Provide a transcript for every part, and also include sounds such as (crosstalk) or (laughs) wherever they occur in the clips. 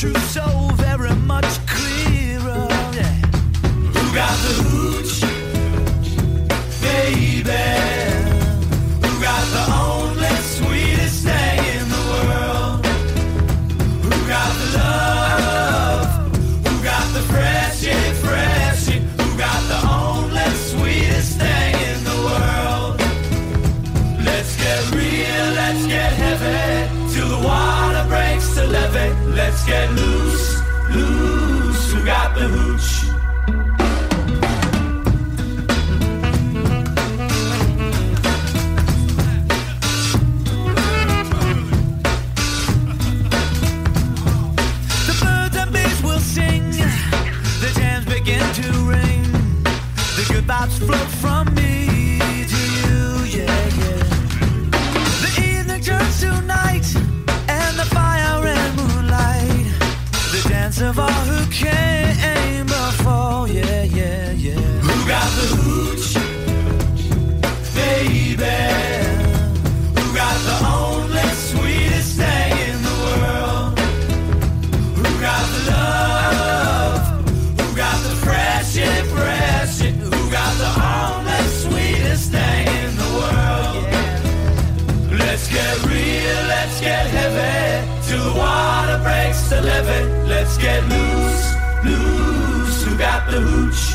Truth so very much vibes flow from me to you, yeah, yeah. The evening turns to night, and the fire and moonlight. The dance of all who came get loose, loose. Who got the hooch?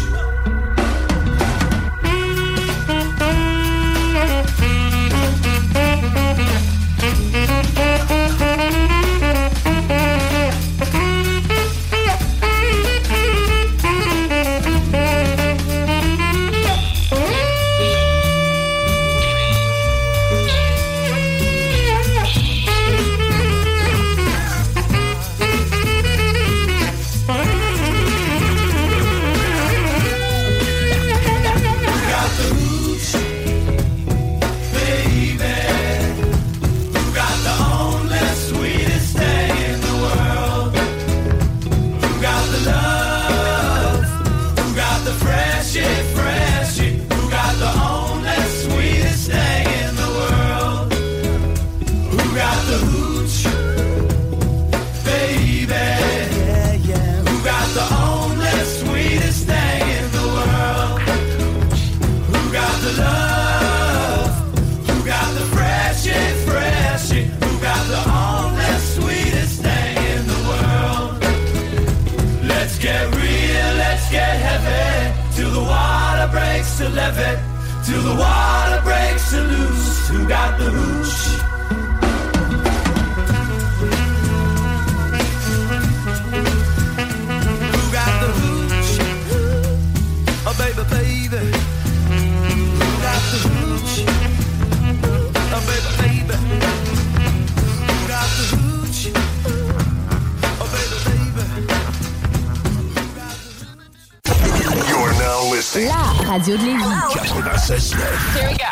Radio de Lévis.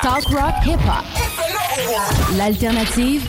Talk rock hip hop. L'alternative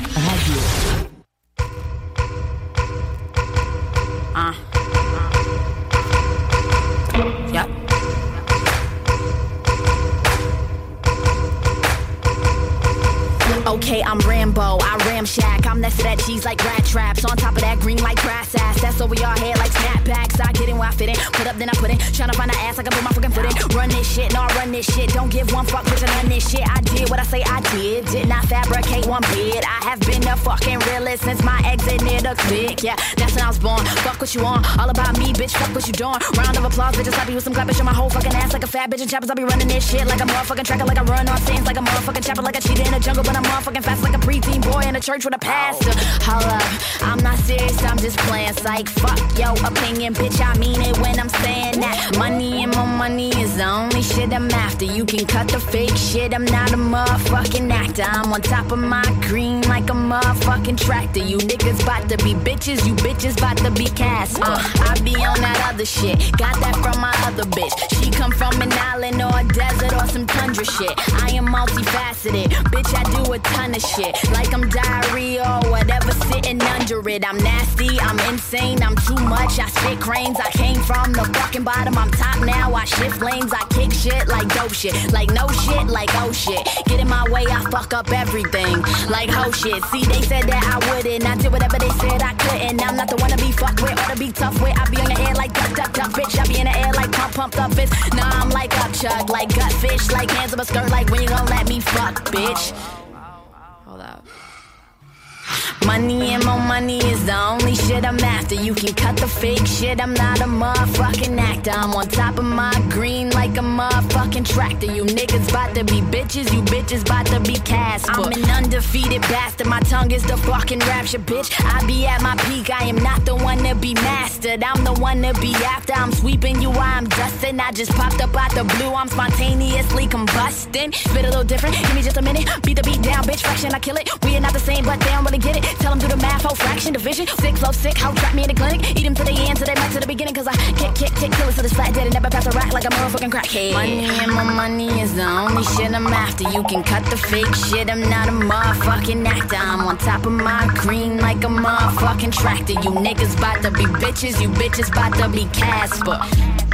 what you doing. Round of applause, bitches. Be with some clap, bitch. On my whole fucking ass fat bitch. And choppers, I be running this shit like a motherfucking tracker, like I run on scenes, like a motherfucking chopper, like a cheetah in a jungle. But I'm motherfucking fast like a preteen boy in a church with a pastor. Holla, I'm not serious, I'm just playing. Psych, fuck your opinion, bitch. I mean it when I'm saying that. Money and my money is the only shit I'm after. You can cut the fake shit, I'm not a motherfucking actor. I'm on top of my green like a motherfucking tractor. You niggas bout to be bitches, you bitches bout to be cast. Uh, I be on that other shit, got that from my other bitch. Come from an island or a desert or some tundra shit. I am multifaceted, bitch. I do a ton of shit, like I'm diarrhea or whatever, sitting under it. I'm nasty, I'm insane, I'm too much. I spit cranes, I came from the fucking bottom. I'm top now, I shift lanes, I kick shit like dope shit, like no shit, like oh shit. Get in my way, I fuck up everything, like ho shit. See, they said that I wouldn't, I did whatever they said I couldn't. I'm not the one to be fucked with or to be tough with. I be on the air like duck, duck, duck, bitch. I be in the air pumped up fist. Nah, I'm like up chuck, like gut fish, like hands up a skirt, like when you gon' let me fuck, bitch. Money and more money is the only shit I'm after. You can cut the fake shit, I'm not a motherfucking actor. I'm on top of my green like a motherfucking tractor. You niggas bout to be bitches, you bitches bout to be Casper. I'm an undefeated bastard, my tongue is the fucking rapture, bitch. I be at my peak, I am not the one to be mastered. I'm the one to be after. I'm sweeping you while I'm dusting. I just popped up out the blue, I'm spontaneously combusting. Spit a little different, give me just a minute. Beat the beat down, bitch, fraction, I kill it. We are not the same, but they don't really get it. Tell them do the math, whole fraction, division. Sick, flow, sick, how trap me in the clinic. Eat them to the end, to they back to the beginning. Cause I kick, kick, kick, kill it to the flat dead and never pass a rack like a motherfucking crackhead. Money and my money is the only shit I'm after. You can cut the fake shit, I'm not a motherfucking actor. I'm on top of my green like a motherfucking tractor. You niggas bout to be bitches, you bitches bout to be Casper.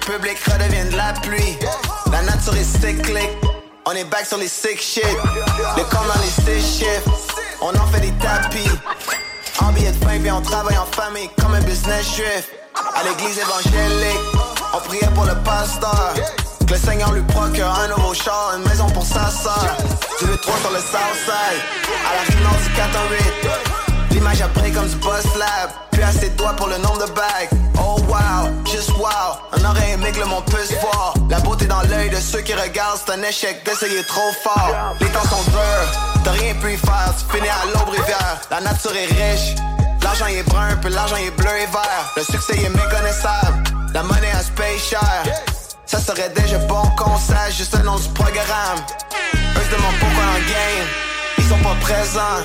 public redeviennent de la pluie. La nature est cyclique, on est back sur les sick shit. Le corps dans les six shifts, on en fait des tapis. En billet de fin, on travaille en famille comme un business drift. À l'église évangélique, on priait pour le pasteur. Que le Seigneur lui procure un nouveau char, une maison pour sa soeur. Du 3 sur le Southside, à la rive du 408. L'image après comme du boss lab, puis à ses doigts pour le nombre de bagues. Oh wow, just wow, on aurait aimé que le monde puisse voir. La beauté dans l'œil de ceux qui regardent, c'est un échec d'essayer trop fort. Les temps sont durs, t'as rien pu y faire, tu finis à l'aube rivière. La nature est riche, l'argent est brun, puis l'argent est bleu et vert. Le succès est méconnaissable, la monnaie a se. Ça serait déjà bon qu'on sache juste le nom du programme. Eux se demandent pourquoi en game, ils sont pas présents.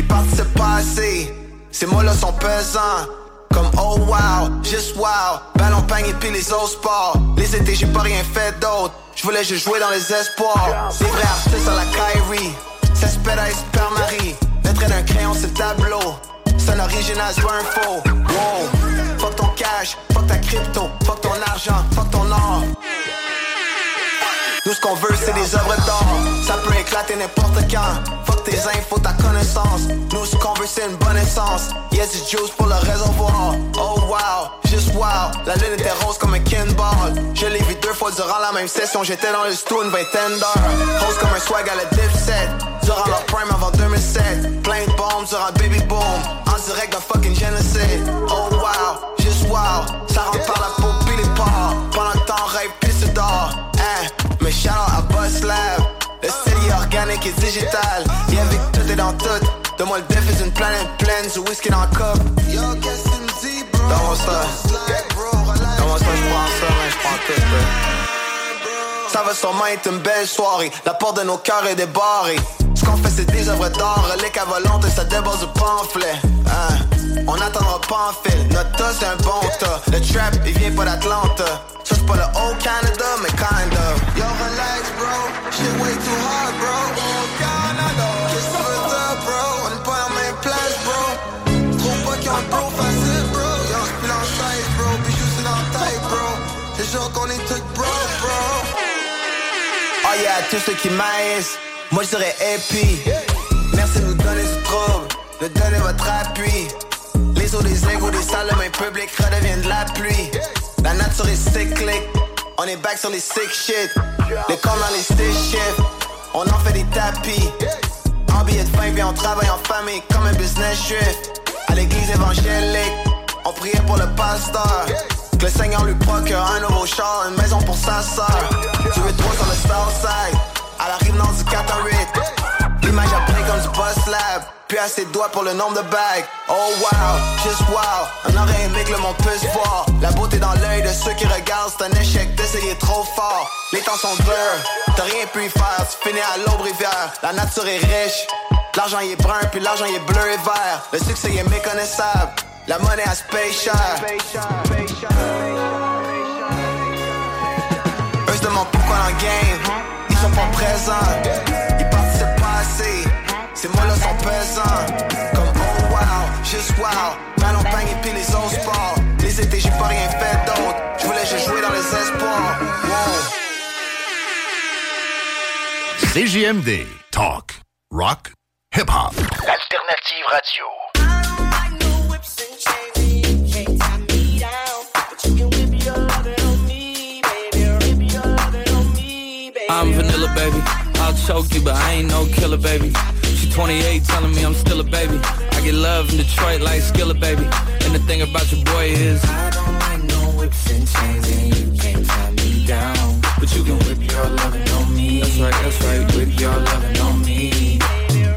Ils participent pas assez, ces mots-là sont pesants. Comme oh wow, just wow, ballon pang et puis les autres sports. Les étés, j'ai pas rien fait d'autre. Je voulais juste jouer dans les espoirs. Des vrais artistes à la Kyrie, ça se pète à Super Marie. Trait d'un crayon, c'est le tableau. C'est un original, pas un faux. Wow, fuck ton cash, fuck ta crypto, fuck ton argent, fuck ton or. Tout ce qu'on veut, c'est des œuvres d'art. Ça peut éclater n'importe quand. Fuck tes infos, ta connaissance. Nous, ce qu'on veut, c'est une bonne essence. Yes, it's juice pour le réservoir. Oh wow, juste wow. La lune était rose comme un kinball. Je l'ai vu deux fois durant la même session. J'étais dans le stu une vingtaine d'heures. Rose comme un swag à la dipset. Durant leur prime avant 2007. Plein de bombes durant Baby Boom. En direct d'un fucking génocide. Oh wow, juste wow. Ça rentre par la mais shout out à Boss Lab. Le city organique et digital. Yeah, vu que tout est dans tout. De moi le déf est une planète pleine du whisky dans le cup. Yo, qu'est-ce que tu me bro? Comment ça? Comment ça, je prends ça, mais je prends tout, bro. Ça va sûrement être une belle soirée. La porte de nos cœurs est débarrée. Ce qu'on fait, c'est des œuvres d'art. Les volantes et ça déborde du pamphlet. Hein? On n'attendra pas en fil. Notre tas, c'est un bon tas. Le trap, il vient pas d'Atlanta. Ça, c'est pas le old Canada, mais kind of. Yo, relax, bro. Shit way too hard, bro. Canada. Qu'est-ce que tu veux bro? On est pas la même place, bro. Trouve pas qu'ils ont un bro facile, bro. Yo, j'pile en chaise, bro. Puis juste dans la tête, bro. C'est sûr qu'on est tous bro, bro. Oh yeah, tous ceux qui maïsent. Moi, je dirais happy. Merci de nous donner ce trouble. De donner votre appui. Les eaux des égouts, des salles main publiques redeviennent de la pluie. La nature est cyclique. On est back sur les sick shit. Les corps dans les shifts. On en fait des tapis. En billet de fin, on travaille en famille comme un business shift. À l'église évangélique, on priait pour le pasteur. Que le Seigneur lui procure un nouveau char, une maison pour sa soeur. Tu veux trop sur le Southside, à la rive nord du 408. L'image après comme du boss lab, puis à ses doigts pour le nombre de bagues. Oh wow, just wow, on aurait aimé que le monde puisse voir. La beauté dans l'œil de ceux qui regardent, c'est un échec d'essayer trop fort. Les temps sont durs, t'as rien pu y faire, tu finis à l'aube rivière. La nature est riche, l'argent il est brun, puis l'argent il est bleu et vert. Le succès il est méconnaissable, la monnaie a se paye cher. Eux se demandent pourquoi dans le game, ils sont pas présents. Pesants. Comme oh wow, juste wow, ballon bang et puis les autres sports. Les étés, j'ai pas rien fait d'autre, je voulais juste jouer dans les espoirs. Wow. CJMD. Talk. Rock. Hip-hop. Alternative radio. I'm vanilla, baby. I'll choke you, but I ain't no killer, baby. She 28, telling me I'm still a baby. I get love in Detroit like Skilla, baby. And the thing about your boy is I don't like no whips and chains, and you can't tie me down. But you can whip your lovin' on me. That's right, that's right. Whip your lovin' on me.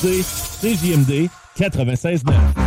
CJMD 96.9.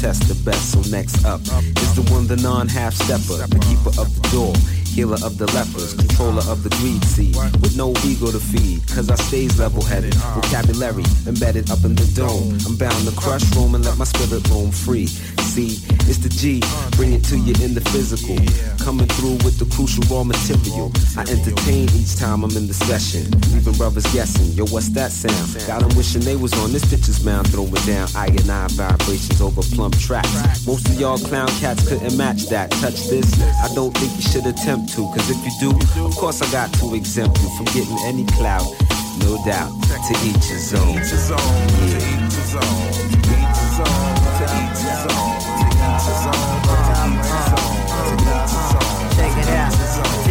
test the best. So next up is the one, the non-half stepper, the keeper of the door. Healer of the lepers, controller of the greed seed, with no ego to feed, cause I stays level headed. Vocabulary embedded up in the dome. I'm bound to crush roam and let my spirit roam free. See, it's the G, bring it to you in the physical. Coming through with the crucial raw material. I entertain each time I'm in the session. Leaving brothers guessing, yo, what's that sound? Got 'em wishing they was on this pitcher's mound, throwing down I and I vibrations over plump tracks. Most of y'all clown cats couldn't match that. Touch this, I don't think you should attempt to, cause if you do, of course I got to exempt you from getting any clout. No doubt, to each his own. To each his own.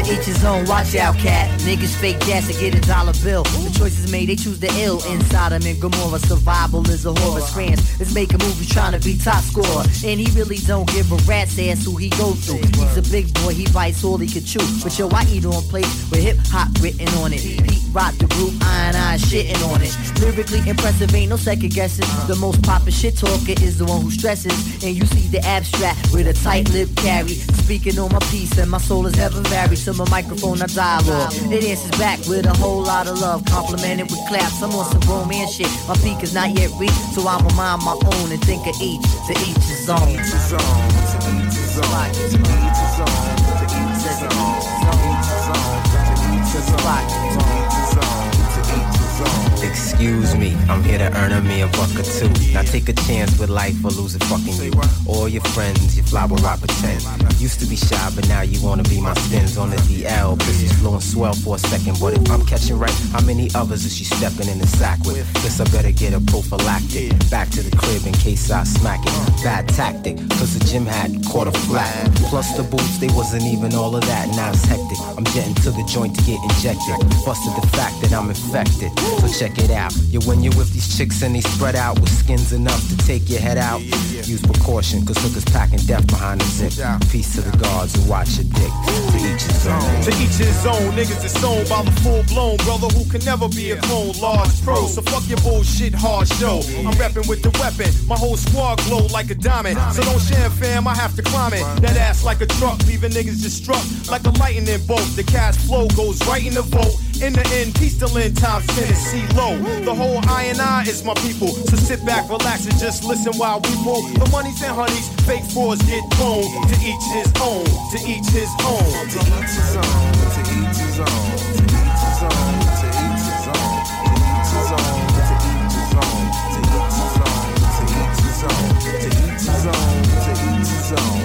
Each his own, watch out, cat. Niggas fake gas to get a dollar bill. The choices made, they choose the ill. Inside him in Gomorrah, survival is a horror. Scrans is making movies trying to be top scorer. And he really don't give a rat's ass who he go through. He's a big boy, he bites all he could chew. But yo, I eat on plates with hip hop written on it. Pete rock the group, I and I shitting on it. Lyrically impressive, ain't no second guessing. The most poppin' shit talker is the one who stresses. And you see the abstract with a tight lip carry. Speaking on my piece, and my soul is never varied. To my microphone, I dialogue. It answers back with a whole lot of love. Complimented with claps, I'm on some romance shit. My peak is not yet reached, so I'ma mind my own and think of each. To each his own. To each his own. To each his own. To each his own. To each his own. To each his own. To each his own. Excuse me, I'm here to earn a me a buck or two. Now take a chance with life or lose it fucking you. All your friends, your flower I pretend. Used to be shy, but now you wanna be my spins on the DL. Pussy's flowing swell for a second, but if I'm catching right, how many others is she stepping in the sack with? Guess I better get a prophylactic. Back to the crib in case I smack it. Bad tactic, cause the gym had caught a flat. Plus the boots, they wasn't even all of that. Now it's hectic. I'm getting to the joint to get injected. Busted the fact that I'm infected. So check it out. Yeah, when you're with these chicks and they spread out with skins enough to take your head out, use precaution, cause hookers packing death behind the zip. Peace to the guards who watch your dick. To each his own. To each his own, niggas is sold by the full blown brother who can never be a clone. Large pro, so fuck your bullshit hard show. I'm reppin' with the weapon, my whole squad glow like a diamond. So don't share, fam, I have to climb it. That ass like a truck, leaving niggas just struck like a lightning bolt. The cash flow goes right in the vote. In the end, peace to Lynn Times, Tennessee low. The whole I and I is my people. So sit back, relax, and just listen while we roll. The monies and honeys, fake frauds get thrown. To each his own, to each his own. To each his own, to each his own. To each his own, to each his own. To each his own, to each his own. To each his own, to each his own. To each his own, to each his own.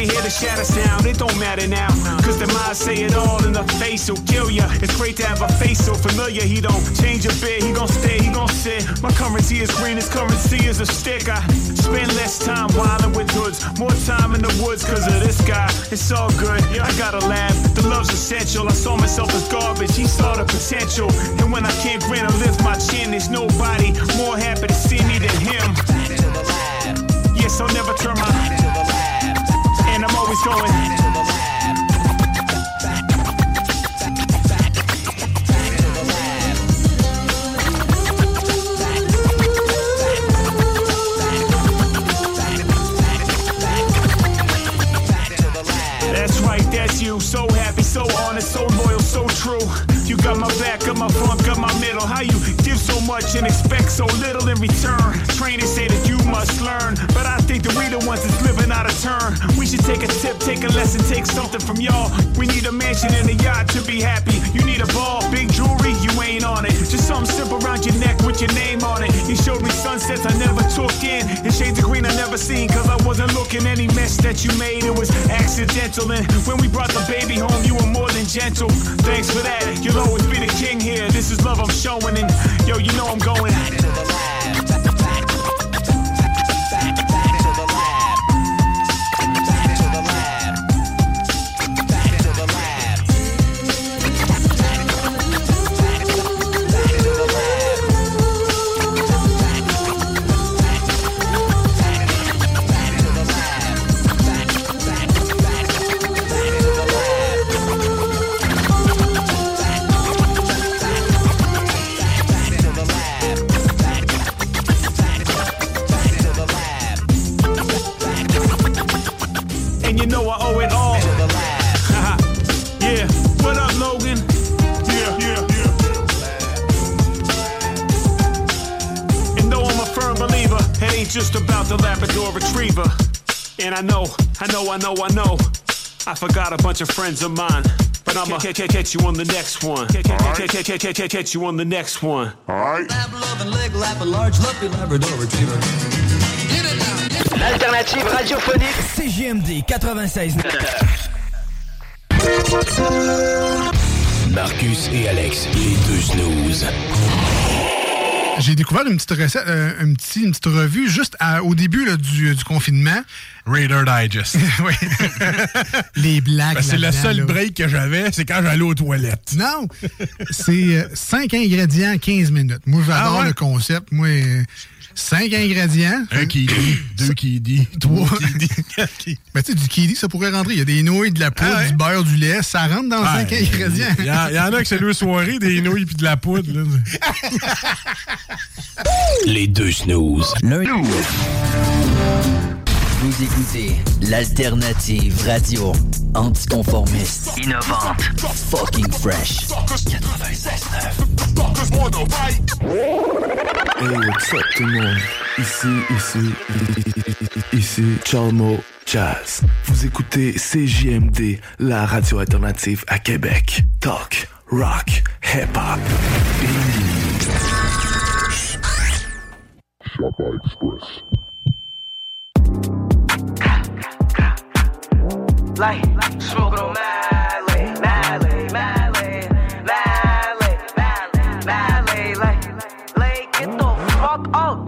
You hear the shatter sound, it don't matter now. Cause the mind say it all in the face will kill ya. It's great to have a face so familiar. He don't change a bit, he gon' stay, he gon' sit. My currency is green, his currency is a stick. I spend less time wildin' with hoods, more time in the woods cause of this guy. It's all good, I gotta laugh. The love's essential. I saw myself as garbage, he saw the potential. And when I can't grin or lift my chin, there's nobody more happy to see me than him. Yes, I'll never turn my always going. That's right, that's you. So happy, so honest, so loyal, so true. You got my back, got my front, got my middle. How you give so much and expect so little in return? Trainers say that you must learn, but I think that we the ones that's living out of turn. We should take a tip, take a lesson, take something from y'all. We need a mansion and a yacht to be happy. You need a ball, big jewelry, you ain't on it. Just something simple around your neck with your name on it. You showed me sunsets I never took in, and shades of green I never seen, cause I wasn't looking. Any mess that you made, it was accidental. And when we brought the baby home, you were more than gentle. Thanks for that, you'll always be the king here. This is love I'm showing, and yo, you know I'm going. I know, I know, I forgot a bunch of friends of mine. But I'ma ca- ca- catch you on the next one. Ca- ca- ca- ca- ca- ca- ca- Catch you on the next one. Alright. L'alternative radiophonique CGMD 96. Marcus et Alex, les deux snooze. J'ai découvert une petite recette, euh, un petit- une petite revue juste à- au début là, du, du confinement. Raider Digest. (laughs) oui. (laughs) Les blagues. Ben, c'est le seul là. break que j'avais, c'est quand j'allais aux toilettes. Non, c'est 5 ingrédients, 15 minutes. Moi, j'adore Ah ouais? le concept. Moi, 5 ingrédients. Un qui dit, deux qui (laughs) dit, trois qui dit. Ben, tu sais, du kiwi, ça pourrait rentrer. Il y a des nouilles, de la poudre, Ah ouais? du beurre, du lait. Ça rentre dans 5 Ouais, ingrédients. Il y, en- il y en a que c'est deux soirées, des nouilles puis de la poudre. là. Les deux snooze. Vous écoutez l'alternative radio anticonformiste, innovante, fucking fresh. 96.9. Hey, what's up tout le monde? Ici, ici, ici Chalmo Jazz. Vous écoutez CJMD, la radio alternative à Québec. Talk, rock, hip-hop. Shoppa Express. Like, smoking on Malay, Malay, Malay, Malay, Malay, Malay, like, like, get the fuck up.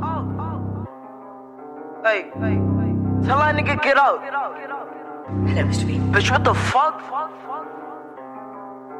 Hey, tell that nigga get out. Hello, sweet. Bitch, what the fuck?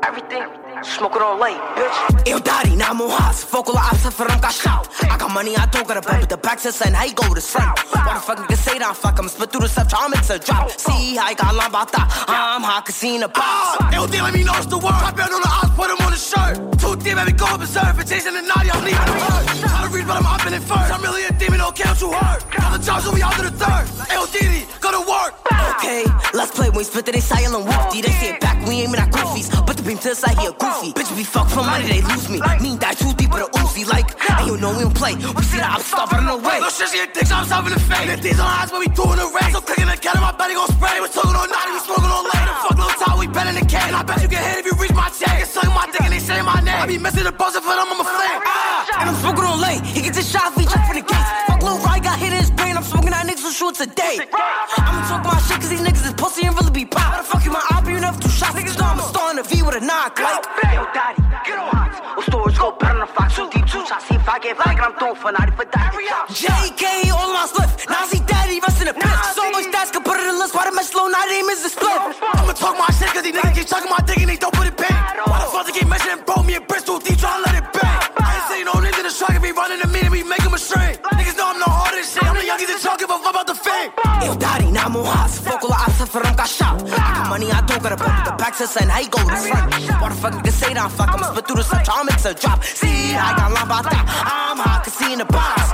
Everything. Smoking on late, bitch. Eu daddy, now I'm on house. Focal ops, for them got shout. I got money, I don't got a bet, but the back says son, how you go to front? What the fuck nigga say that? Fuck, I'm spit through the stuff, try mix a drop. See, I got line about that. I'm hot, casino box. Ah, eu did let me know it's the word. Top down on the ops, put him on the shirt. Too deep, baby, go berserk. For chasing the naughty, I'm leaving the hurt. Try to read, but I'm up in it first. I'm really a demon, don't care what you heard. All the jobs will be out to the third. Yo, Diddy, go to work. Okay, let's play. When we spit it, they silent woofy. They say it back, we aiming at goofies. But the beam to the side, he a goofy. Bitch, we fuck for money, they lose me. Mean die too deep with a Uzi, like, and you know we don't play. We see that I'm stopping the way. No shit, she dicks, I'm stopping the fake. And these on eyes when we doing the race. So clicking the cat, my body gon' spray. We talking all night, we smoking all late. The fuck little top, we better than can. I bet you get hit if you reach my check. Get sucking my dick and they say my name. I be missing the buzzer for them, I'm a flame. Ah, and I'm smoking on late. He gets a shot, we check for the gates. Fuck little Ryan got hit in his brain. I'm smoking that niggas for sure today. I'ma talk my shit, cause these niggas is pussy and really be pop. How the fuck you my eye, you never two shots. Niggas know I'm a star in a V with a knock, like. Yo, daddy, get on. Os storage go better than a fox, so deep, two shots. See if I get like I'm throwing for 90 for that. JK, all my slip. Now see daddy, rest in the pit. So much stats, can put it in the list. Why the mess low, now they miss the split. I'ma talk my shit, cause these niggas keep talking my dick and they don't put it back. Why the fuck they keep measuring, bro? Me and Bristol deep, tryna let it back. I ain't saying no niggas in the strike, if we running a minute, we make them a string. Niggas know I'm the hardest shit. I'm that don't give a fuck about the fame. Yo, daddy, now I'm on house. Focal ops, for them got shot. I got money, I don't got a bet, the back says, son, how you go to front? Why the fuck niggas say that? Fuck, I'm spit through the stuff, try a drop. See, I got line about that. I'm hot, can see in the box.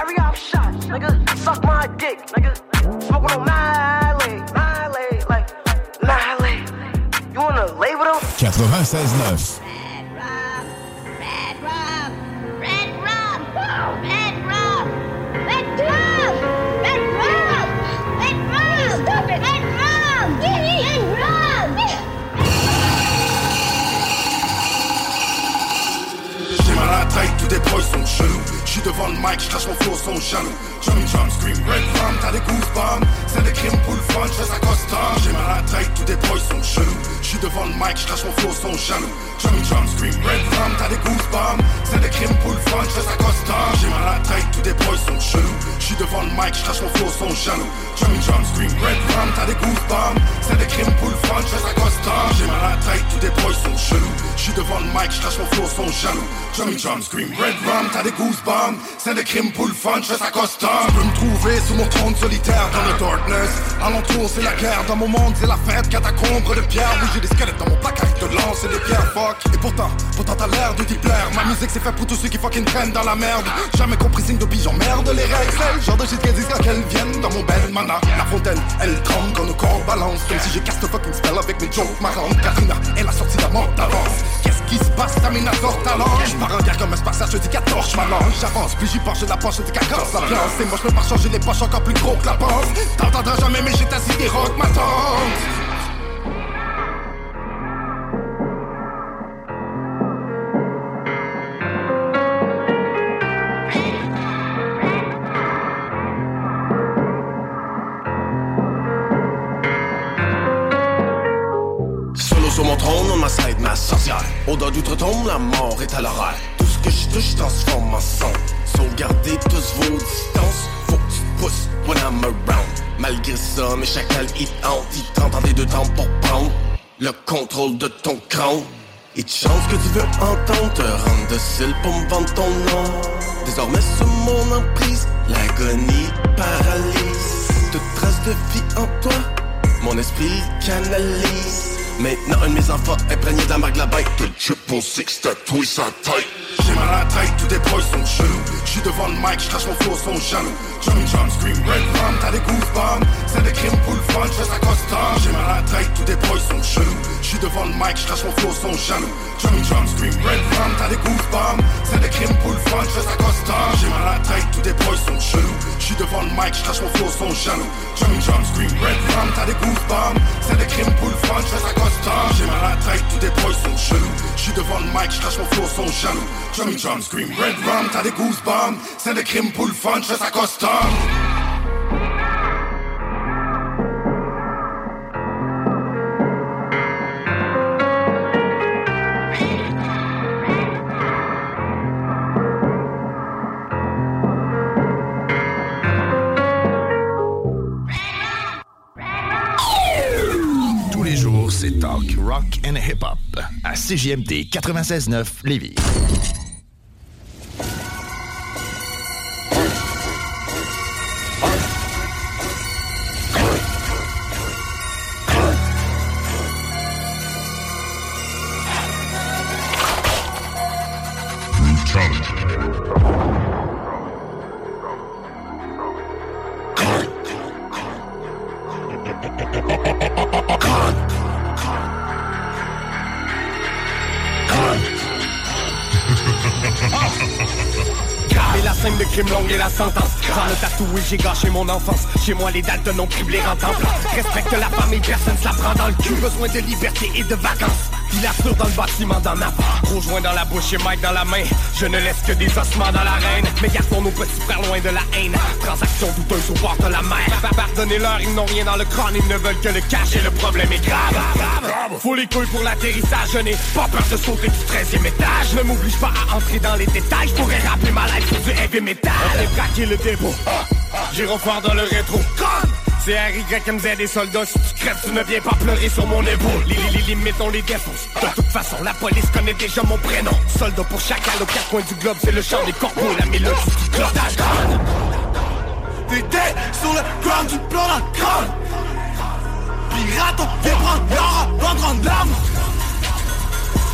Every op shot, nigga, suck my dick, nigga. Smoking on Miley, Miley, like Miley. You wanna lay with him? 96.9. devant le mic, j'cache mon flow, sont jaloux. Jummy jump, scream, red rum, t'as des goosebumps. C'est des crimes pour le fun, j'fais ça custom. J'ai mal à la tête, tous des boys sont chelous. J'suis devant le mic, j'cache mon flow, sont jaloux. Jummy jump, scream, red rum, t'as des goosebumps. C'est des crimes pour le fun, j'fais ça custom. J'ai mal à la tête, tous des boys sont chelous. J'suis devant le mic, j'cache mon flow, sont jaloux. Jummy jump, scream, red rum, t'as des goosebumps. C'est des crimes pour le fun, j'fais ça custom. J'ai mal à la tête, tous des boys sont chelous. J'suis devant le mic, j'cache mon flow, sont jaloux. Jummy jump, scream, red rum, t'as des goosebumps. C'est des crimes pour le fun, j'fais ça custom. Tu peux me trouver sous mon trône solitaire dans le darkness. Alentour, c'est la guerre. Dans mon monde, c'est la fête. Catacombre de pierre. Oui, j'ai des squelettes dans mon placard de lance et des pierres. Fuck. Et pourtant, pourtant t'as l'air de t'y plaire. Ma musique, c'est fait pour tous ceux qui fucking traînent dans la merde. Jamais compris signe de pigeon. Merde, les règles. C'est le genre de shit qu'elles disent quand elles viennent dans mon bel mana. La fontaine, elle tremble quand nos corps balancent. Comme si j'ai cast fucking spell avec mes jokes marrantes. Katrina est la sortie d'un monde d'avance. Qui se passe? Tamina sort talent. J'pars en guerre comme un spartiate, je dis qu'à torche ma langue. J'avance, puis j'y penche, je la penche, je dis qu'à casse la viande. Et moi, je peux pas changer les poches encore plus gros que la panse. T'entendras jamais, mais j'ai assis des rocs, ma tante. Odeur d'outre-tombe, la mort est à l'oreille. Tout ce que je touche transforme en son. Sauvegardez tous vos distances. Faut que tu pousses when I'm around. Malgré ça, mes chacals ils hantent. Ils tentent en des deux temps pour prendre le contrôle de ton crâne. Et de chance que tu veux entendre te rendre docile pour me vendre ton nom. Désormais sous mon emprise, l'agonie paralyse. Toute trace de vie en toi, mon esprit canalise. Maintenant une mise en forme imprégnée de la marque la bête. T'as le chip pour six, tatoué sa tête J'ai mal à la tête, tout dépose son genou J'suis devant le mic, j'crache mon flow, sont jaloux. Jummy jump, scream, red rum, t'as des goosebumps. C'est des crimes pour le fun, j'fais ça custom. J'ai mal à la tête, tous des boys sont chelous. J'suis devant le mic, j'crache mon flow, sont jaloux. Jummy jump, scream, red rum, t'as des goosebumps. C'est des crimes pour le fun, j'fais ça custom. J'ai mal à la tête, tous des boys sont chelous. J'suis devant le mic, j'crache mon flow, sont jaloux. Jummy jump, scream, red rum, t'as des goosebumps. C'est des crimes pour le fun, j'fais ça custom. J'ai mal à la tête, tous des boys sont chelous. J'suis devant le mic, j'crache mon flow, sont jaloux. Jummy jump, scream, red rum, t'as des goosebumps. C'est des crimes pour le fun, j'fais ça custom. Tous les jours, c'est Talk, rock and hip-hop à CJMD 96.9 Lévis. Chez moi, les dates non criblés en temps Respecte la famille, personne se la prend dans le cul. Besoin de liberté et de vacances. Puis la dans le bâtiment d'en Gros joint dans la bouche et Mike dans la main. Je ne laisse que des ossements dans l'arène Mais gardons nos petits frères loin de la haine. Transaction douteuse au bord de la mer. Pa- Pardonnez-leur, ils n'ont rien dans le crâne. Ils ne veulent que le cash et le problème est grave. Faut les couilles pour l'atterrissage. Je n'ai pas peur de sauter du 13e étage. Ne m'oblige pas à entrer dans les détails. Je pourrais rappeler ma life sur du heavy metal. Fait braquer le dépôt. J'ai refort dans le rétro c'est RYMZ des soldats, si tu crèves, tu ne viens pas pleurer sur mon épaule. Les, les, les limites, on les défonce. De toute façon, la police connaît déjà mon prénom. Soldat pour chacun, aux quatre coins du globe, c'est le chant des corbeaux, la mélodie du clodage. T'es dead sur le ground, tu pleures la crâne Pirate, on vient prendre l'or avant de rendre l'âme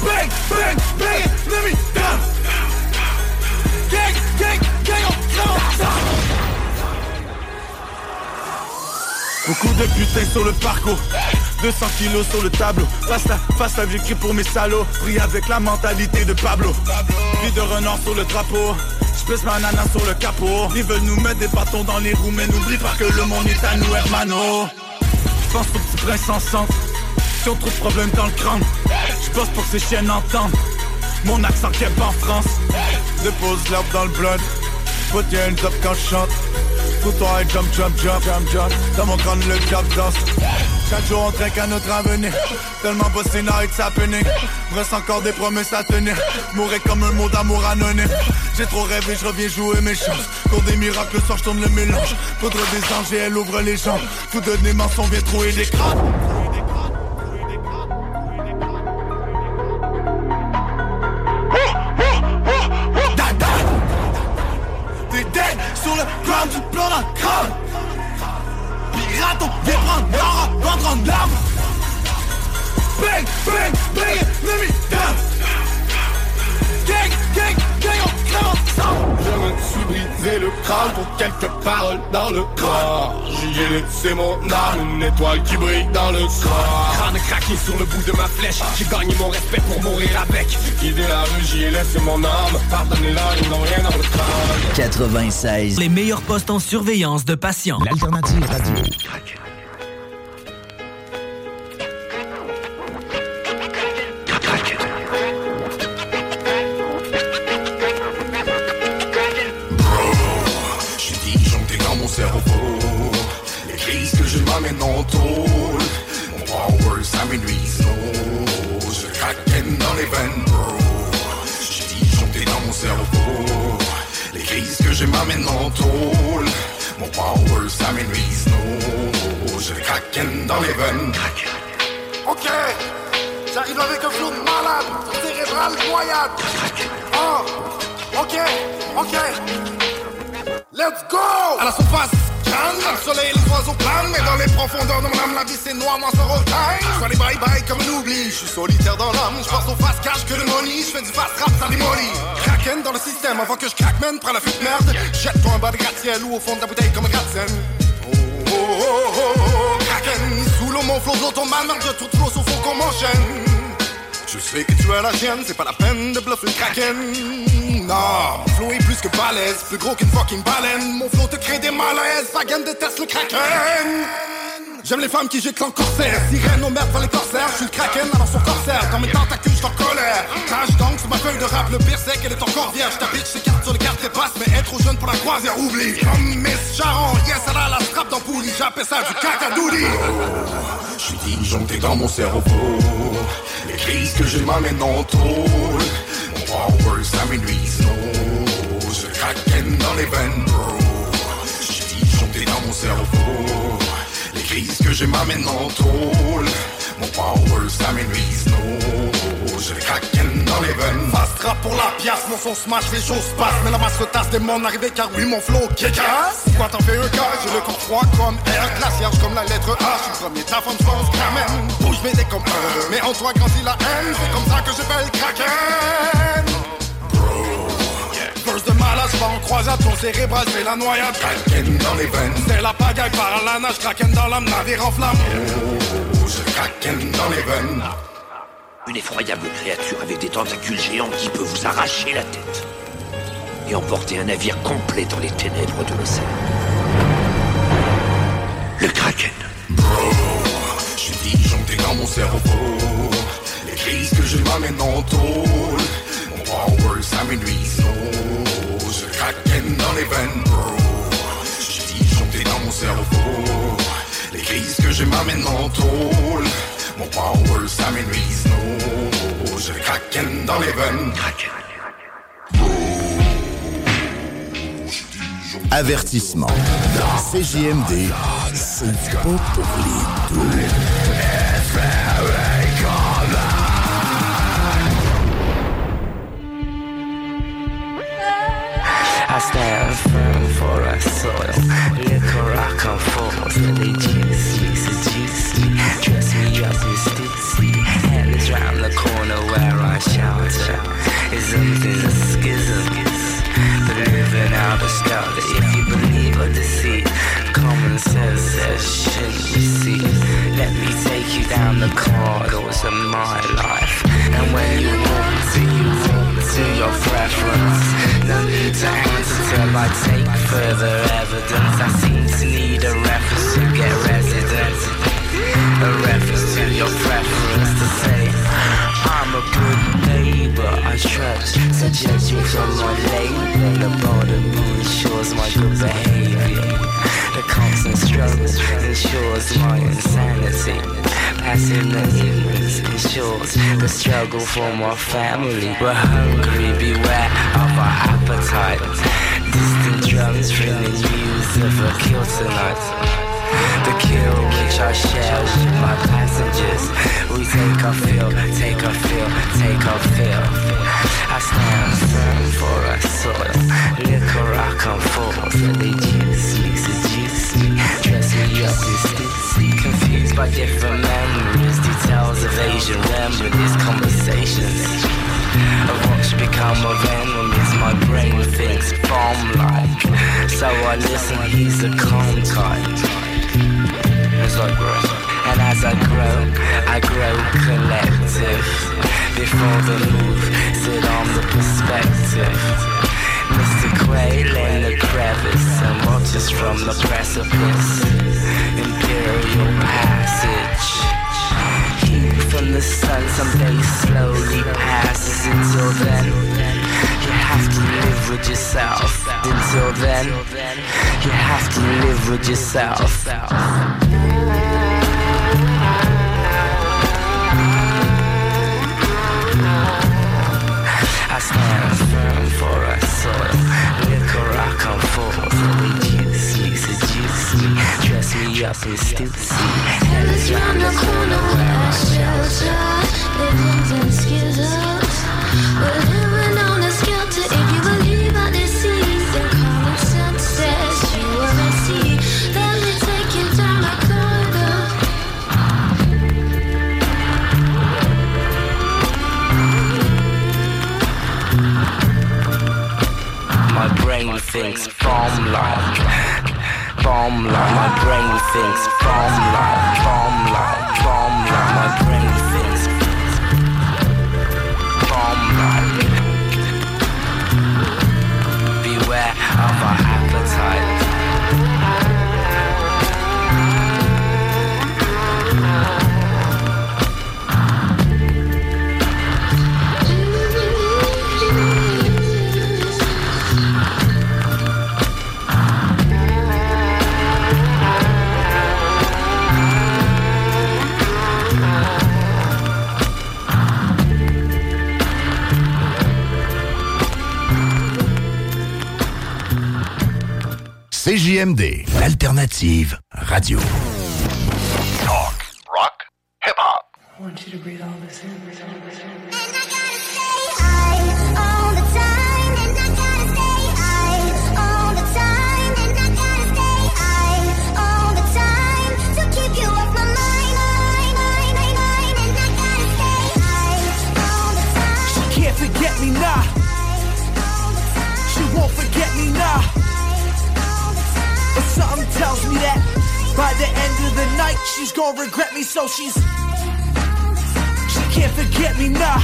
Bang, bang, bang, let me down Gang, gang, gang, on crève Beaucoup de putains sur le parcours. 200 kilos sur le tableau. Face à face à pour mes salauds. Pris avec la mentalité de Pablo. Pris de renard sur le drapeau. J'pèse ma nana sur le capot. Ils veulent nous mettre des bâtons dans les roues Mais n'oublie pas que le monde est à nous hermano. J'pense au petit prince en centre Si on trouve problème dans le crâne J'bosse pour que ces chiennes entendent. Mon accent keb en France. Dépose l'herbe dans le blood. Your hands up quand chante Fous-toi et jump, jump, jump, jump, jump Dans mon crâne le cap danse Chaque jour on trinque à notre avenir. Tellement bossé now it's happening Reste encore des promesses à tenir. Mourir comme un mot d'amour anonyme. J'ai trop rêvé, je reviens jouer mes chances. Pour des miracles, le soir je tourne le mélange. Poudre des anges et elle ouvre les jambes. Tout donner mensonge vient trouver des crânes étoile qui brille dans le corps Crâne craqué sur le bout de ma flèche J'ai gagné mon respect pour mourir avec quitté la rue, j'y ai laissé mon âme Pardonnez-leur, ils n'ont rien dans le crâne 96. Les meilleurs postes en surveillance de patients. L'alternative radio. Que je m'amène en tôle Mon power ça m'énuise l'eau Je craquenne dans les veines Ok, j'arrive avec un flow de malade, cérébral noyade. Oh, ok, ok. Let's go! À la surface, le soleil, les oiseaux planent, mais dans les profondeurs de mon âme, la vie c'est noir, moi ça time. Je les bye bye comme un oubli, je suis solitaire dans l'âme, je pense au fast cash que le money, je fais du fast rap, ça démolit. Kraken dans le système, avant que je craque, man, prends la fuite merde. Jette-toi un bas de gratte-ciel ou au fond de la bouteille comme un gratte-ciel. Oh, oh, oh, oh, oh, Kraken, sous l'eau, mon flow, ton mal, de toute flow, sauf qu'on m'enchaîne. Je sais que tu as la chienne, c'est pas la peine de bluffer le kraken. Non, mon flow est plus que balèze, plus gros qu'une fucking baleine. Mon flow te crée des malaises, Fagan déteste le kraken. J'aime les femmes qui jettent en corsaire, sirène aux merdes dans les corsaires. Je suis le kraken alors son corsaire, dans mes tentacules j'suis en colère. Tâche donc sur ma feuille de rap, le pire c'est qu'elle est encore vierge. Ta bitch s'écarte sur les cartes passe, mais être trop jeune pour la croisière, oublie. Comme Miss Sharon, yes, elle a la strap dans j'appelle ça du cacadouli. J'suis disjoncté dans mon cerveau Les crises que je m'amène en tôle Power ça m'énuise l'eau Je craquenne dans les veines. Bro J'suis disjoncté dans mon cerveau. Les crises que je m'amène en tôle. Mon power, ça m'énuise, no. J'ai le kraken dans les veines. Fast rap pour la pièce, mon son smash, les choses passent. Mais la masse retasse des mondes arrivés car oui, mon flow kick-ass. Quoi t'en fais un cas, j'ai le corps froid comme air, glaciaire comme la lettre A. Je suis premier, ta femme, je pense, ramène. Bouge mes dés comme un. Mais en toi grandit la haine, c'est comme ça que j'appelle kraken. Burst de malade, je en croisade, ton cérébral, c'est la noyade. Kraken dans les veines. C'est la pagaille par la nage, kraken dans l'âme, navire en flamme. Oh, le kraken dans les veines. Une effroyable créature avec des tentacules géants qui peut vous arracher la tête et emporter un navire complet dans les ténèbres de l'océan. Le Kraken. Bro, je suis disjoncté dans mon cerveau. Les crises que je m'amène en tôle. Mon power, ça m'énuise. Le kraken dans les veines, bro. Je suis disjoncté dans mon cerveau. Les crises que je m'amène en tôle. Mon power, ça m'énuise. J'ai le kraken dans les veines. Avertissement. CJMD, c'est pas pour les doux. I stand firm for a soil. Liquor I come forth, they me, dress me up mysteriously. Hands round the corner where I shelter. Isms is a schism. But living out a scout, if you believe or deceit, common sense says shouldn't you see? Let me take you down the corridors of my life. And when you walk to you walk to your preference. No need to answer till I take further evidence. I seem to need A reference to your preference to say I'm a good neighbor. I trust, suggest you from my labor. The moon ensures my good behavior. The constant struggle ensures my insanity. Ignorance ensures the struggle for my family. We're hungry, beware of our appetite. Distant drums ringing news of a kill tonight. The kill which I share with my passengers. We take a fill, take a fill, take a fill. I stand firm for our soil. Liquor I come forth, and they juice me, me, dress me up mysteriously. Confused by different memories, details of Asian remedies, conversations. Of what's become a of enemies, my brain thinks bomb-like. So I listen, he's a calm type as I grow. And as I grow, I grow collective. Before the move, sit on the perspective. Mr. Quail in the crevice and watches from the precipice. Imperial passage. Heat from the sun someday slowly passes. Until then, you have to live with yourself. Until then, you have to live with yourself. For a soil. Liquor I come forth, juice me, seduce me, dress me up in stussy. Hands round the corner where I shelter, living in scissors. Thinks bomb like, bomb like. My brain thinks bomb like, bomb like, like. CJMD, l'alternative radio. Talk, rock, hip hop. want you to breathe all this in. Breathe all this in. The end of the night, she's gonna regret me, so she's. She can't forget me, nah.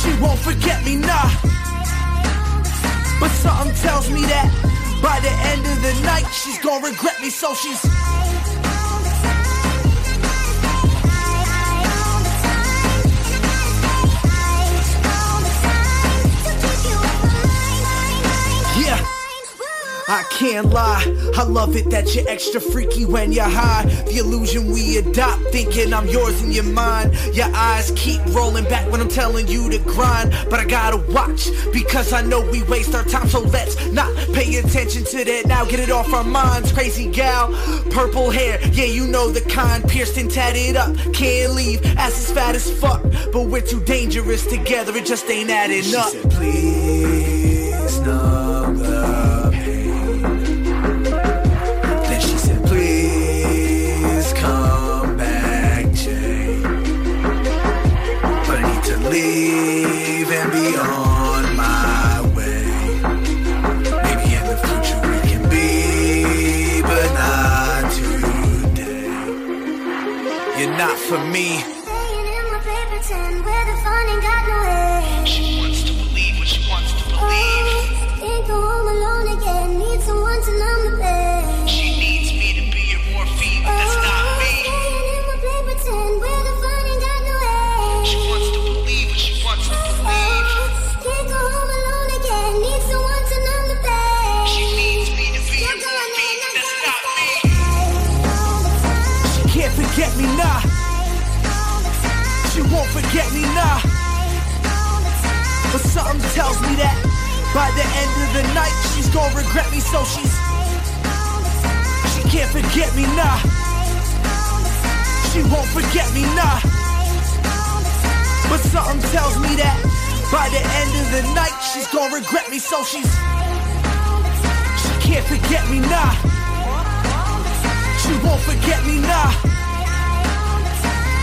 She won't forget me, nah. But something tells me that by the end of the night, she's gonna regret me, so she's. I can't lie, I love it that you're extra freaky when you're high. The illusion we adopt, thinking I'm yours in your mind. Your eyes keep rolling back when I'm telling you to grind. But I gotta watch, because I know we waste our time, so let's not pay attention to that now. Get it off our minds, crazy gal. Purple hair, yeah, you know the kind, pierced and tatted up. Can't leave, ass is fat as fuck. But we're too dangerous together, it just ain't adding She up. said, Please for me. Tells me that by the end of the night, she's gonna regret me, so she's. She can't forget me, nah. She won't forget me, nah. But something tells me that by the end of the night, she's gonna regret me, so she's. She can't forget me, nah. She won't forget me, nah.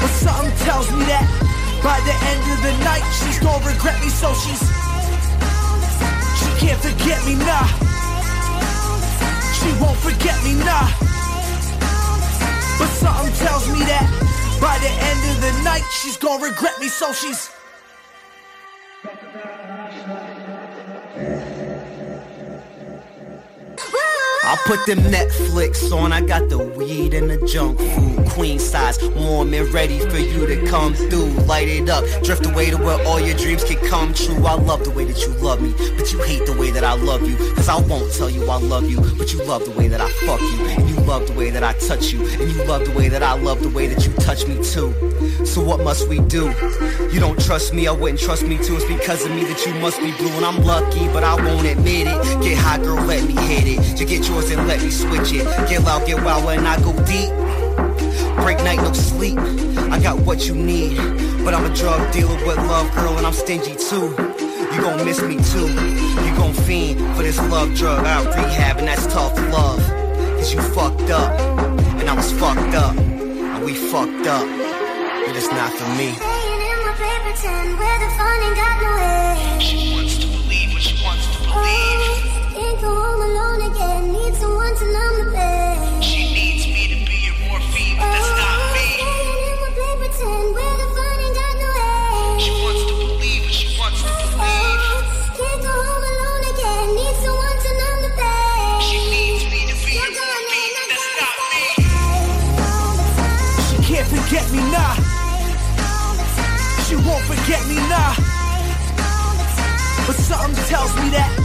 But something tells me that by the end of the night, she's gonna regret me, so she's. Can't forget me, nah. She won't forget me, nah. But something tells me that by the end of the night, she's gonna regret me, so she's. Put them Netflix on. I got the weed and the junk food. Queen size, warm and ready for you to come through. Light it up, drift away to where all your dreams can come true. I love the way that you love me, but you hate the way that I love you. Cause I won't tell you I love you, but you love the way that I fuck you. And you love the way that I touch you. And you love the way that I love the way that you touch me too. So what must we do? You don't trust me, I wouldn't trust me too. It's because of me that you must be blue. And I'm lucky, but I won't admit it. Get high, girl, let me hit it. You get yours and let me switch it. Get loud, get wild when I go deep. Break night, no sleep. I got what you need. But I'm a drug dealer with love, girl, and I'm stingy too. You gon' miss me too. You gon' fiend for this love drug. Out rehab, and that's tough love. Cause you fucked up, and I was fucked up. And we fucked up. But it's not for me. Staying in my play pretend where the fun ain't got no end. She wants to believe what she wants to believe. Can't go home alone again. Need someone to numb the pain. She needs me to be your morphine, but that's not me. Staying in my play pretend where the fun ain't got no end. She wants to believe what she wants to believe. can't go home alone again. Need someone to numb the pain. She needs me to be your morphine, but that's not me. She can't forget me, nah. She won't forget me, nah. But something tells me that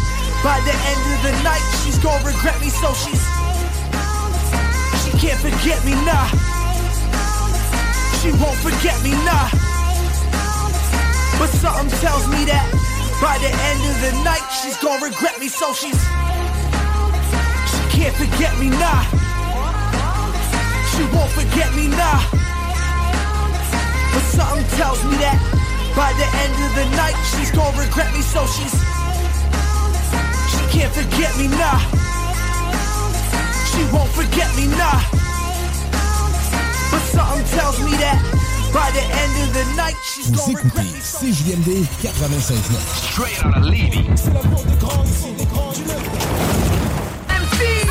by the end of the night, she's gonna regret me, so she's. She can't forget me, nah. She won't forget me, nah. But something tells me that by the end of the night, she's gonna regret me, so she's. She can't forget me, nah. She won't forget me, nah. something tells me that by the end of the night, she's gonna regret me, so she's. She can't forget me, nah. She won't forget me, nah. But something tells me that by the end of the night, she's Vous gonna regret écoutez CJMD 96.9. Straight out of Levy.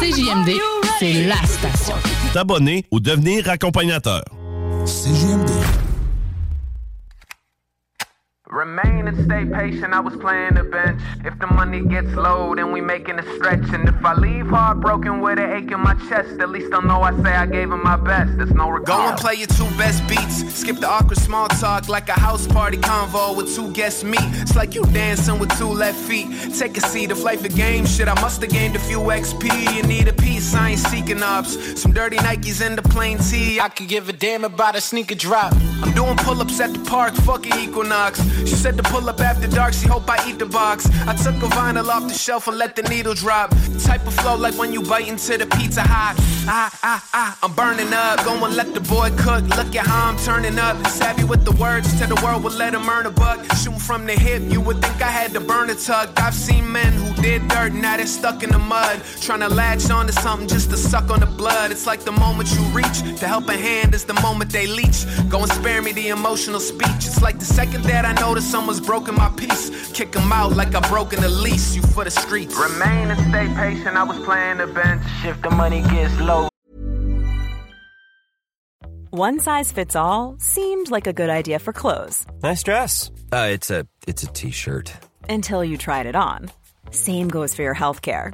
CJMD, c'est la station. T'abonner ou devenir accompagnateur. CJMD. Remain stay patient, I was playing the bench. If the money gets low, then we making a stretch. And if I leave heartbroken with an ache in my chest, at least I know I say I gave him my best. There's no regret. Go and play your two best beats. Skip the awkward small talk like a house party convo with two guests meet. It's like you dancing with two left feet. Take a seat, if life a game, shit, I must have gained a few XP. You need a piece, I ain't seeking ups. Some dirty Nikes in the plain tee. I could give a damn about a sneaker drop. I'm doing pull ups at the park, fucking Equinox. She said to pull up after dark, she hope I eat the box. I took a vinyl off the shelf and let the needle drop. Type of flow like when you bite into the pizza hot. Ah, ah, ah, I'm burning up. Go and let the boy cook. Look at how I'm turning up. Savvy with the words to the world will let him earn a buck. Shooting from the hip, you would think I had to burn a tuck. I've seen men who did dirt, now they're stuck in the mud. Trying to latch onto something just to suck on the blood. It's like the moment you reach to help a hand is the moment they leech. Go and spare me the emotional speech. It's like the second that I notice someone's broken my peace. Kick them out like I've broken the lease. You for the streets. Remain and stay patient, I was playing the bench. If the money gets low. One size fits all seemed like a good idea for clothes Nice dress. Uh, it's a it's a t-shirt. until you tried it on. Same goes for your healthcare.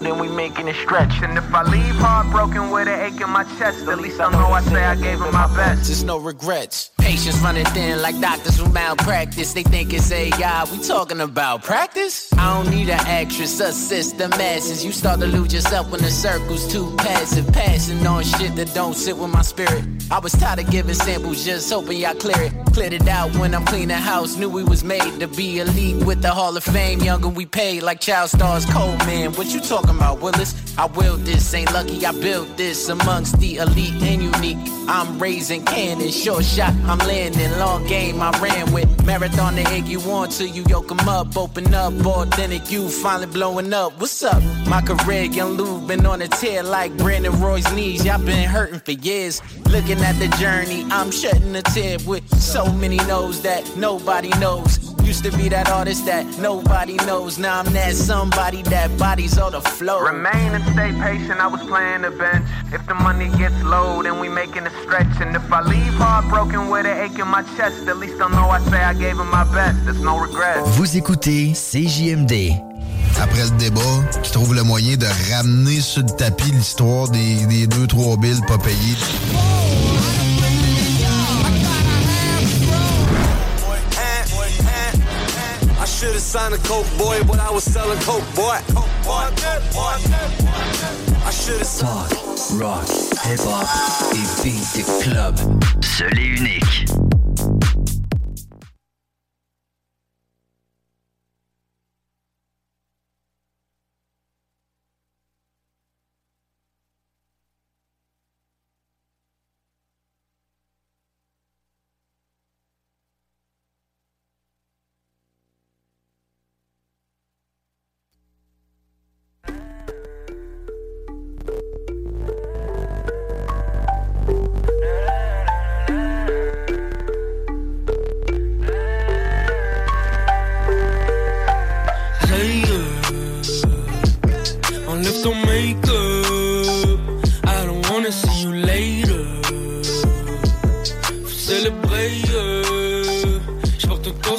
Then we making a stretch. And if I leave heartbroken with an ache in my chest, at least I know I say I gave it my best. There's no regrets. Patience running thin like doctors who malpractice. They think it's AI. We talking about practice? I don't need an actress, assist the masses. You start to lose yourself when the circle's too passive. Passing on shit that don't sit with my spirit. I was tired of giving samples, just hoping y'all clear it. Cleared it out when I'm cleaning house. Knew we was made to be elite with the Hall of Fame. Younger we paid like child stars. Cold man, what you talking about, Willis? I will this, ain't lucky I built this amongst the elite and unique. I'm raising cannon, short shot, I'm landing. Long game I ran with. Marathon the egg you want till you yoke 'em up. Open up, authentic, you finally blowing up. What's up? My career, young Lou, been on a tear like Brandon Roy's knees. Y'all been hurting for years. Looking at the journey, I'm shutting the tab with so many knows that nobody knows. Used to be that artist that nobody knows. Now I'm that somebody that bodies all the flow. Remain and stay patient, I was playing the bench. If the money gets low, then we making a stretch. And if I leave heartbroken with an ache in my chest, at least I know I say I gave him my best. There's no regret. Vous écoutez CJMD. Après le débat, qui trouve le moyen de ramener sur le tapis l'histoire des, des deux, trois billes pas payées. I should've signed a coke boy, but I was selling coke boy. Coke boy, coke boy. I should've Talk, rock, hip hop et beat club. Seul et unique.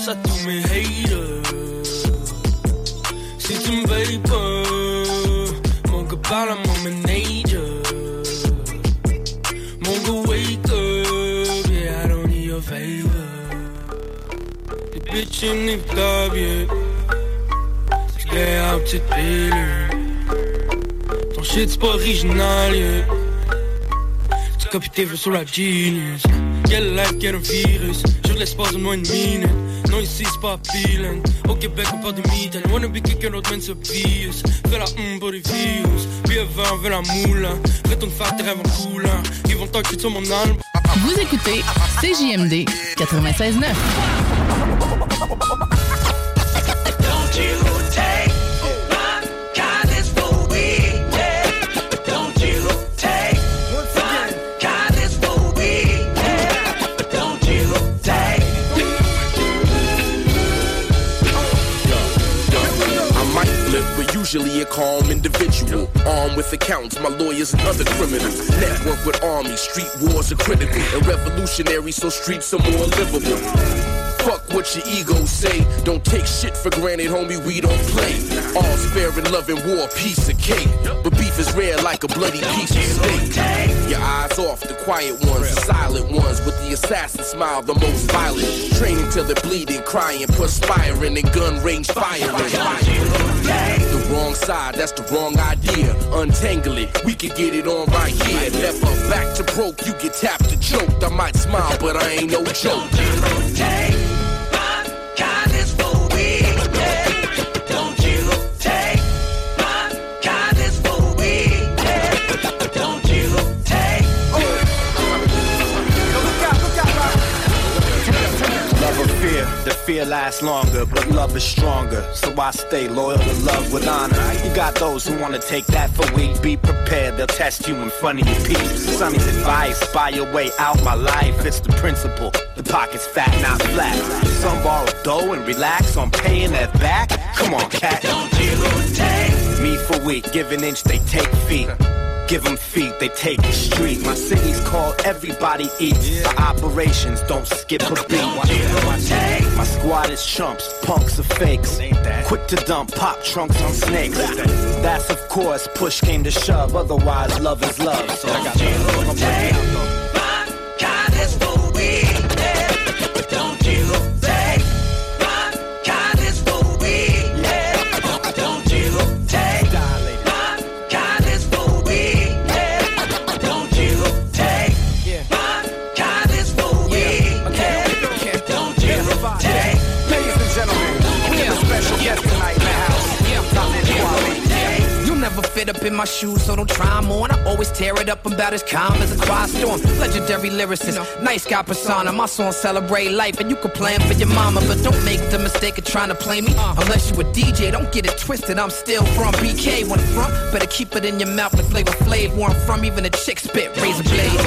À tous mes haters. Si tu me veilles pas, mon gars parle à mon manager. Mon gars wake up, yeah, I don't need your favor. Les bitches niet daar weer. Jij houdt het billen. Ton shit c'est pas original, yeah. Tu tes vœux sur la genius. Quelle life, quel virus. Je l'espace de moins une minute. Non, ici c'est pas feeling. Au Québec, on parle de mitaine. Wanna be quelqu'un d'autre, man, c'est bias. Fais la hum pour les virus. Puis avant, veut la moula. Retourne faire tes rêves en couleur. Ils vont talker sur mon album. Vous écoutez CJMD 96.9. calm individual. Armed with accounts, my lawyers and other criminals. Network with army, street wars are critical. And revolutionary, so streets are more livable. Fuck what your ego say. Don't take shit for granted, homie. We don't play. All's fair in love and war, piece of cake. But beef is rare like a bloody piece of steak. Your eyes off the quiet ones, the silent ones with the assassin smile, the most violent. Training till they're bleeding, crying, perspiring, and gun range firing. Wrong side, that's the wrong idea. Untangle it, we can get it on right here. Never back to broke, you get tapped and choked. I might smile, but I ain't no joke. Fear, lasts longer, but love is stronger. So I stay loyal to love with honor. You got those who wanna take that for weak. Be prepared, they'll test you in front of your peeps. Sonny's advice, buy your way out my life. It's the principle. The pocket's fat, not flat. Some borrow dough and relax on paying that back. Come on, cat. Don't you take me for weak? Give an inch, they take feet. Give them feet, they take the street. My city's called Everybody Eats. For operations, don't skip a beat. My squad is chumps, punks are fakes. Quick to dump, pop trunks on snakes. That's of course, push came to shove. Otherwise, love is love. So I got Kindness for weakness. Fit up in my shoes, so don't try 'em on. I always tear it up. I'm about as calm as a quiet storm. Legendary lyricist, nice guy persona. My song celebrate life, and you can play 'em for your mama, but don't make the mistake of trying to play me. Unless you a DJ, don't get it twisted. I'm still from BK. When front, better keep it in your mouth with flavor flav. Where I'm from, even a chick spit razor blade.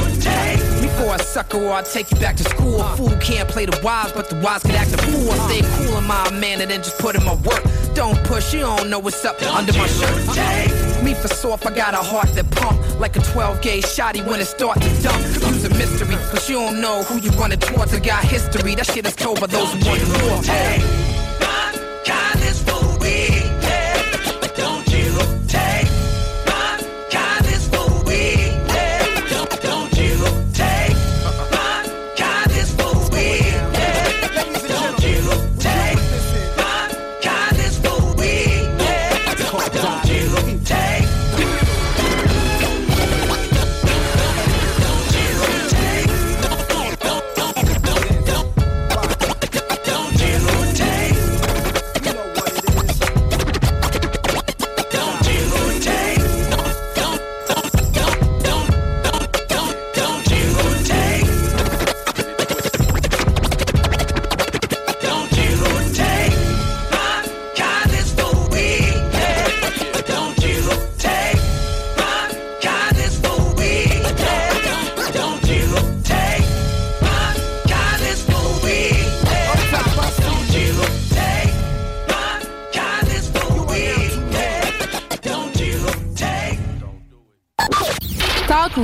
Before I sucker or I take you back to school. A fool can't play the wise, but the wise can act a fool. I stay cool in my man and then just put in my work. Don't push, you don't know what's up under my shirt. Me for soft, I got a heart that pump like a 12 gauge shotty when it start to dump. Use a mystery, cause you don't know who you running towards. I got history, that shit is told by those who want more. My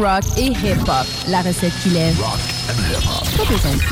rock et hip-hop. La recette qui lève. Pas besoin de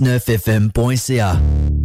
969fm.ca.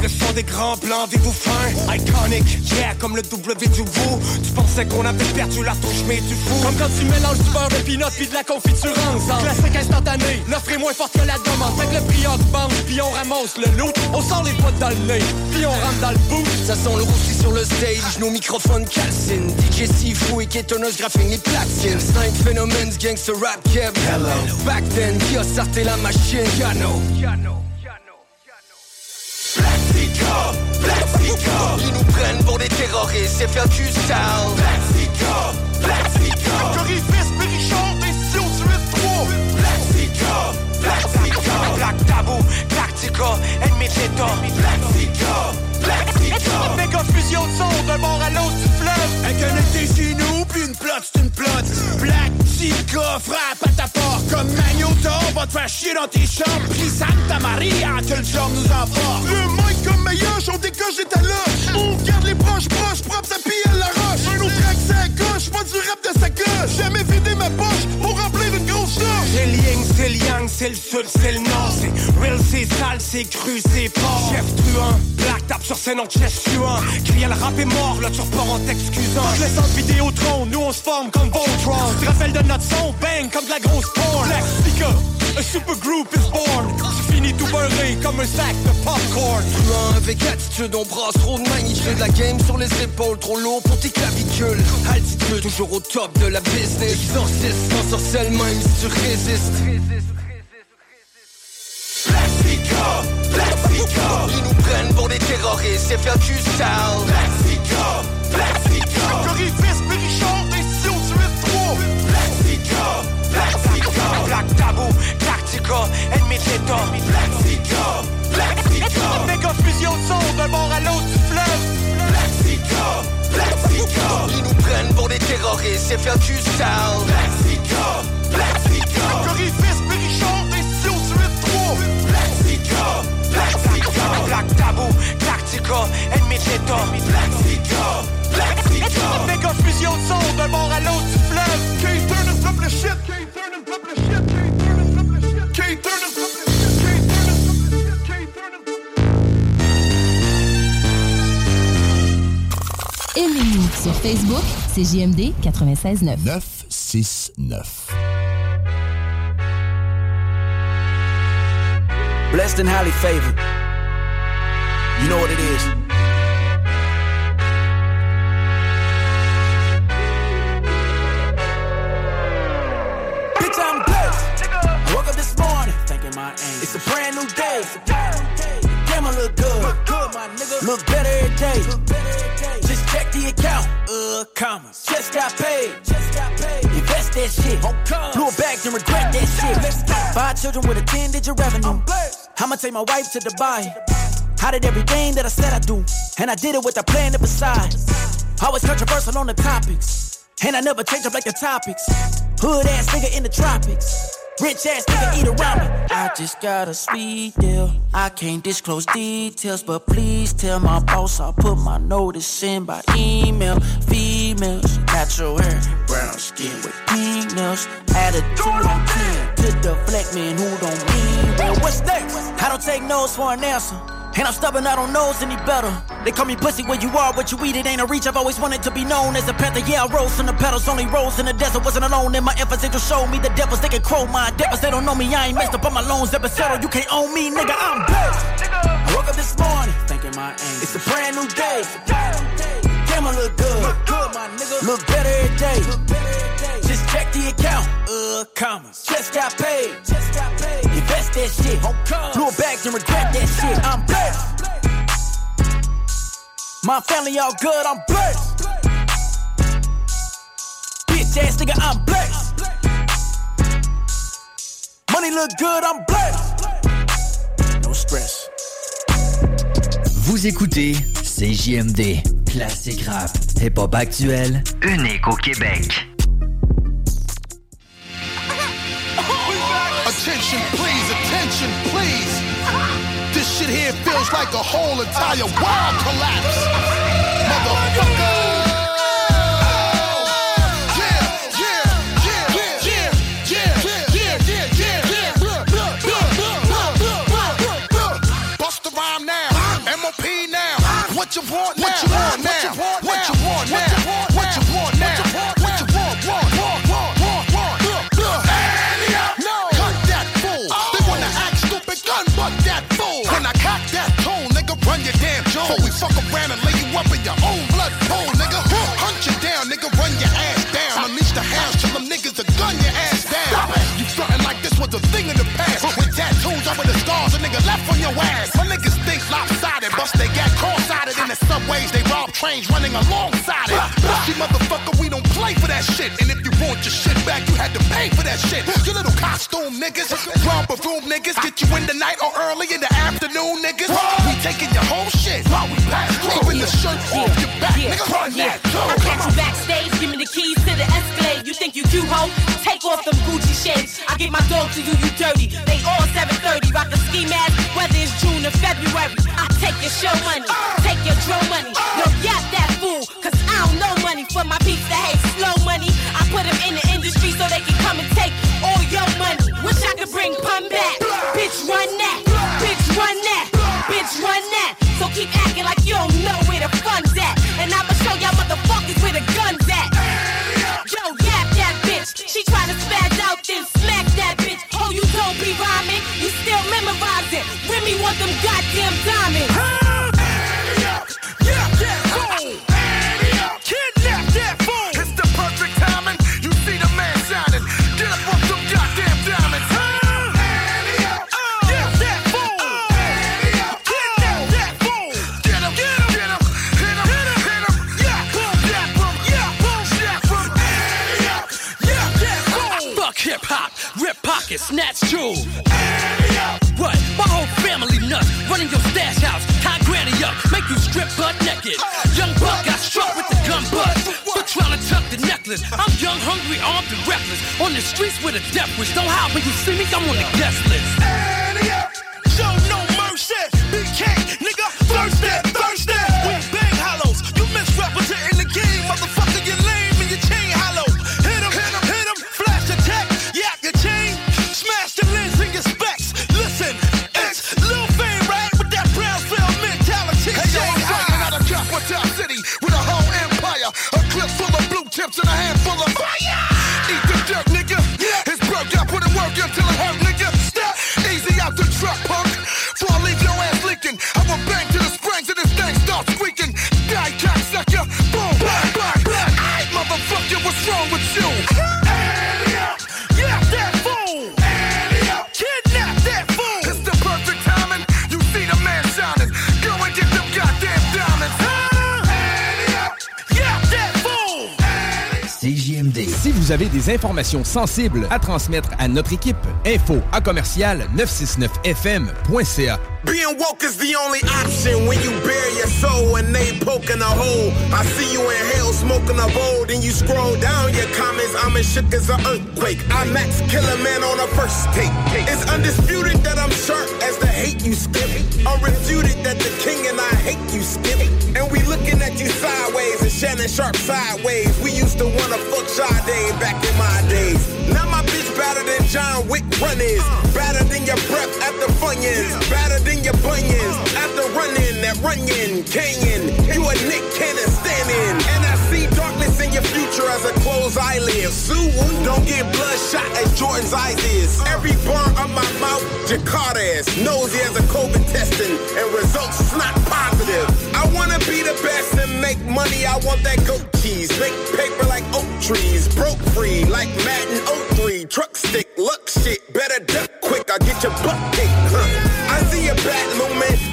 le son des grands blancs, des vous fin? Iconic, yeah, comme le W du vous. Tu pensais qu'on avait perdu la touche, mais tu fous. Comme quand tu mélanges du beurre de pinot puis de la confiture ensemble. Classique instantané, l'offre est moins forte que la demande. Fait que le prix augmente, puis on ramasse le loot. On sort les potes dans le nez, puis on rentre dans le bout. Ça sent le roussi sur le stage, nos microphones calcinent. DJ Sifu et Ketonus graphing les platines. Cinq phénomènes, gangster rap, keb. Hello. Back then, qui a sorti la machine? Yano. Plastica, Plastica. Ils nous prennent pour des terroristes, c'est faire du style. Plastica, Plastica. Corifis, Bérichard, des Sioux du 8-3. Plastica, Plastica. Black Tabou, Galactica, ennemi de l'État. Plastica, Plastica. Méga fusion de son d'un bord à l'autre du fleuve. Un connecté chez nous, une plot, c'est une plot. Black Tica, frappe à ta porte. Comme Magnota, on va te faire chier dans tes chambres. Puis Santa Maria, que le job nous emporte. Le mic comme meilleur, on dégage ta loge. On garde les proches proches, propres, ça pille à la roche. Un autre track, ça gauche, pas du rap de sa cloche. Jamais vidé ma poche pour remplir une grosse charge. C'est le c'est le yang, c'est le sud, c'est le nord. C'est real, c'est sale, c'est cru, c'est fort. Chef truand, black tape sur scène en chest tuant. Crier le rap est mort, là tu repars en t'excusant. Je laisse en Vidéotron, nous on se forme comme Voltron. Tu te rappelles de notre son, bang comme de la grosse porn. Black speaker, a super group is born. Tu finis tout beurré comme un sac de popcorn. Truand avec attitude, on brasse trop de magnitude. La game sur les épaules, trop lourd pour tes clavicules. Altitude, toujours au top de la business. Exorciste, sorcelle même si tu résistes. Plastica, Plastica. Ils nous prennent pour des terroristes, c'est faire du style. Black Tabou, Galactica, ennemi de l'État. Plastica, Plastica. Méga fusion de son d'un bord à du fleuve. Plastica. Ils nous prennent pour des terroristes, faire du style. Plastica, Plastica. Corifis, Bérichard, des Sioux du 8-3. Plastica, Plastica. Black Tabou, Galactica, ennemi de l'État. Plastica, Plastica. Méga fusion de son d'un bord à l'autre du fleuve. K-Turn le shit. Aimez-nous sur Facebook, c'est JMD 96.9. 969. Blessed and highly favored. You know what it is. My aim. It's a brand new day. Damn, I look good. Look good, my nigga. Look better every day. Just check the account. Uh, commas. Just got paid. Just got paid. Invest that shit. Blew it back and regret that shit. Five children with a 10 digit revenue. I'ma take my wife to Dubai. I did everything that I said I do. And I did it with a plan to beside. I was controversial on the topics. And I never change up like the topics. Hood ass nigga in the tropics. Rich ass nigga eat around me. I just got a sweet deal. I can't disclose details, but please tell my boss I'll put my notice in by email. Females, natural hair, brown skin with pink nails. Attitude on 10 to deflect men who don't mean well. What's next? I don't take no's for an answer. And I'm stubborn, I don't know it's any better. They call me pussy where you are, what you eat, it ain't a reach. I've always wanted to be known as a panther. Yeah, I rose from the pedals, only rose in the desert. Wasn't alone in my efforts, they just showed me the devils. They can crow my devils, they don't know me. I ain't messed up on my loans, ever settled. You can't own me, nigga, I'm blessed. I woke up this morning thinking my aim. It's a brand new day. Damn, I look good. Look good, my nigga. Look better every day. Just check the account. Uh, commas. Just got paid. Just got paid. Invest that shit. Blew it back and regret that shit. I'm blessed. My family all good. I'm blessed. Bitch ass nigga, I'm blessed. Money look good. I'm blessed. No stress. Vous écoutez CJMD, Classique rap, hip-hop actuel, unique au Québec. Attention, please, attention, please. This shit here feels like a whole entire world collapse. Motherfucker. What you want Fuck around and lay you up in your own blood pool, nigga. Hunt you down, nigga. Run your ass down. Unleash the hounds, tell them niggas to gun your ass down. You frontin' like this was a thing in the past. With tattoos over the scars, a nigga left on your ass. My niggas think lopsided, bust they got cross cross-sided in the subways. They rob trains running alongside it. Pussy motherfucker, we don't play for that shit. And if you want your shit back, you had to pay for that shit. You little costume niggas, romper room niggas, get you in the night or early in the afternoon niggas. We taking your whole shit while we pass. Even the shirt off your back, nigga. Run that. I catch you backstage, give me the keys to the Escalade. You think you cute, ho? Take off them Gucci shades. I give my dog to you, you dirty. They all 730, rock a ski mask, whether it's June or February. I take your show money, take your drum money. Yo, yap that fool, cause I don't know money for my peeps that hate slow money. I put them in the industry so they can come and take all your money. Wish I could bring pun back. Bitch, run that. Bitch, run that. Bitch, run that. So keep acting like you don't know where the fun's at. And I'ma show y'all motherfuckers where the gun's at. Yo, yap that bitch. She try to spaz out, then smack that bitch. Oh, you don't be rhyming. You still memorizing. Remy want them goddamn diamonds. Yeah, yeah, fool. Streets with a death wish. Don't hide when you see me, I'm on the guest list. Show avez des informations sensibles à transmettre à notre équipe, info à commercial 969fm.ca. Being woke is the only option when you bare your soul and they poking a hole. I see you in hell smoking a bowl, then you scroll down your comments. I'm as shook as an earthquake. I max killer man on a first take. It's undisputed that I'm sharp as the hate you skip. Unrefuted that the king and I hate you skip. And looking at you sideways and Shannon Sharpe sideways. We used to wanna fuck Sade back in my days. Now my bitch better than John Wick run. Better than your breath after funyuns. Better than your bunions. After running that runyon canyon. You a Nick Cannon standing. And I see darkness future as a closed eyelid. Sue, don't get bloodshot as Jordan's eyes is. Every bar of my mouth, Jakarta is. Nosy as a COVID testing. And results not positive. I wanna be the best and make money. I want that goat cheese. Make paper like oak trees. Broke free like Madden 03. Truck stick, luck shit. Better duck quick. I'll get your butt kicked. Huh. I see a looming.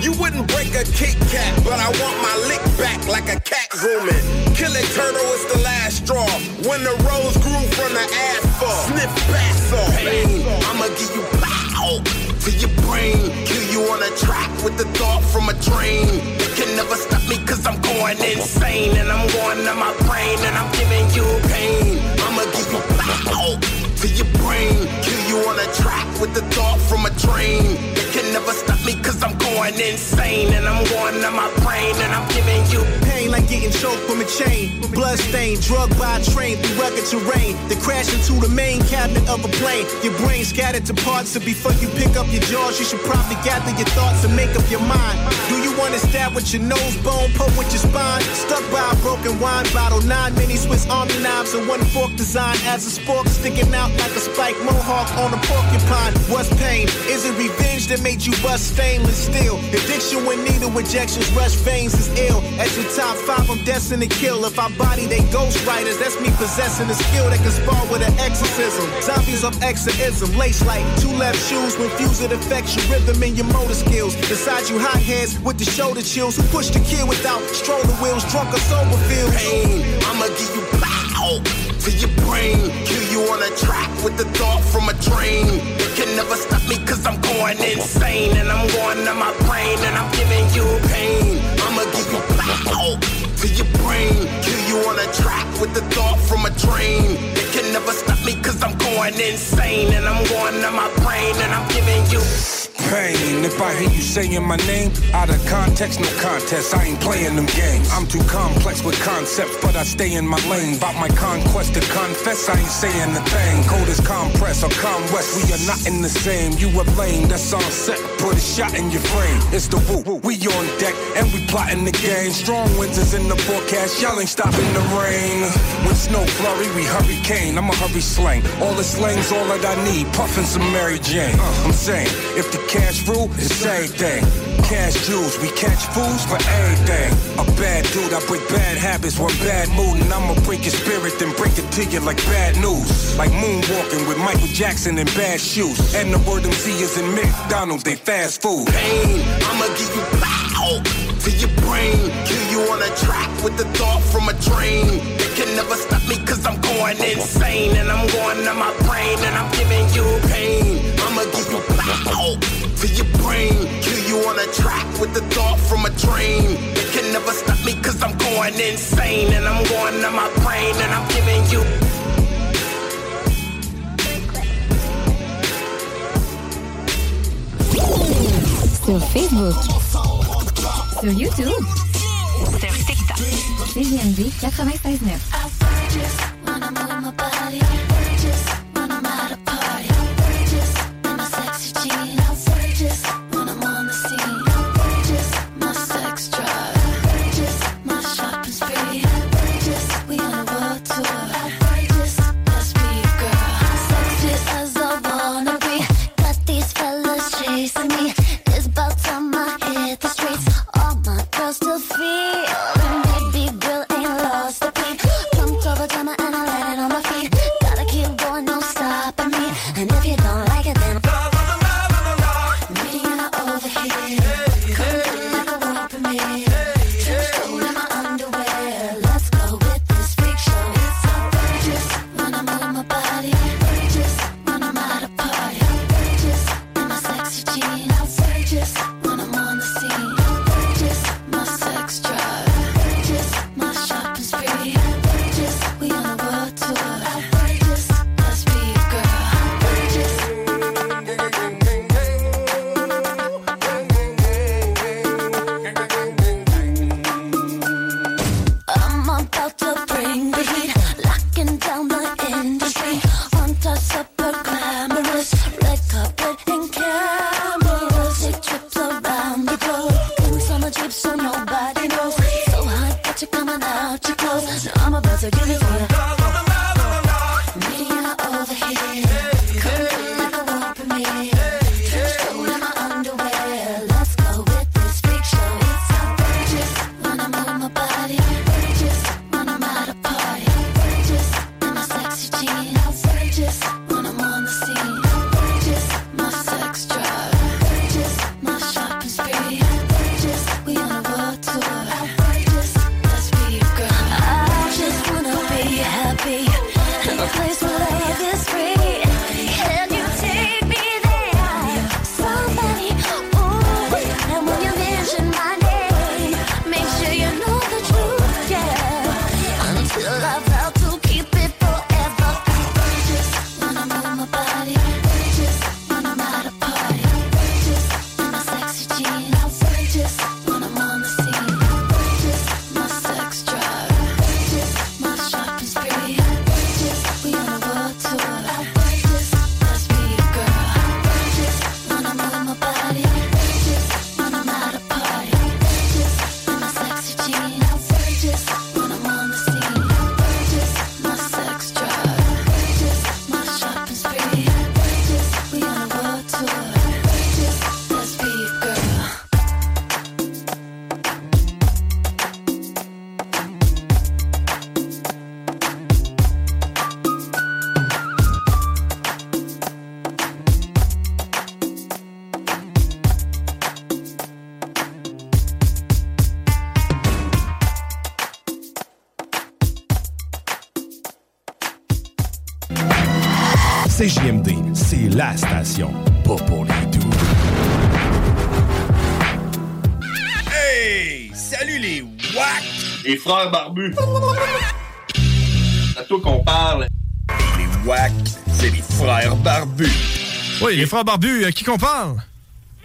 You wouldn't break a Kit Kat, but I want my lick back like a cat grooming. Kill it, turtle is the last straw. When the rose grew from the asphalt, sniff bass off. Pain, I'ma give you pow to your brain. Kill you on a track with the thought from a train. You can never stop me cause I'm going insane. And I'm going to my brain and I'm giving you pain. I'ma give you pow to your brain. Kill you on a track with the thought from a train. You can never stop me cause I'm going insane. And I'm going to my brain and I'm giving you Pain like getting choked from a chain. Blood stain, drugged by a train through rugged terrain. Then crash into the main cabinet of a plane. Your brain scattered to parts, so before you pick up your jaws, you should probably gather your thoughts and make up your mind. Do you want to stab with your nose bone, poke with your spine? Stuck by broken wine bottle, nine mini Swiss Army knives, and one fork designed as a spork sticking out like a spiked mohawk on a porcupine. What's pain? Is it revenge that made you bust stainless steel? Addiction when needle injections rush veins is ill. As your top five, I'm destined to kill. If I body they ghost writers, that's me possessing a skill that can spar with an exorcism. Zombies of exorcism, lace like two left shoes. When fuse it affects your rhythm and your motor skills. Beside you hot hotheads with the shoulder chills who push the kid without stroller wheels, drunk or sober feel. Pain, I'ma give you pow to your brain. Kill you on a track with the thought from a drain. You can never stop me cause I'm going insane. And I'm going to my brain and I'm giving you pain. I'ma give you pow to your brain. Kill you on a track with the thought from a drain. You can never stop me cause I'm going insane. And I'm going to my brain and I'm giving you pain. If I hear you saying my name out of context, no contest. I ain't playing them games. I'm too complex with concepts, but I stay in my lane. About my conquest to confess, I ain't saying a thing. Cold as compress or com west, we are not in the same. You a lame, that's on set. Put a shot in your frame. It's the woo, we on deck and we plotting the game. Strong winds is in the forecast, y'all ain't stopping the rain. When snow flurry, we hurricane. I'm a hurry slang. All the slang's all that I need. Puffin' some Mary Jane. Uh, I'm saying, if the cash rule, it's same thing. Cash jewels, we catch fools for anything. A bad dude, I break bad habits, one bad mood, and I'ma break your spirit, then break it to you like bad news. Like moonwalking with Michael Jackson in bad shoes. And the word MC is in McDonald's, they fast food. Pain, I'ma give you pow to your brain. Kill you on a track with the thought from a drain. They can never stop me cause I'm going insane. And I'm going to my brain and I'm giving you pain. I'ma give you pow to your brain. Kill you on a track with the thought from a drain. They can never stop me cause I'm going insane. And I'm going to my brain and I'm giving you Sur Facebook. Sur YouTube. Sur TikTok. CGMD 96.9. station, pas pour les doux. Hey! Salut les WAC! Les frères barbus! C'est à toi qu'on parle. Les WAC, c'est les frères barbus. Oui, les frères barbus, à qui qu'on parle?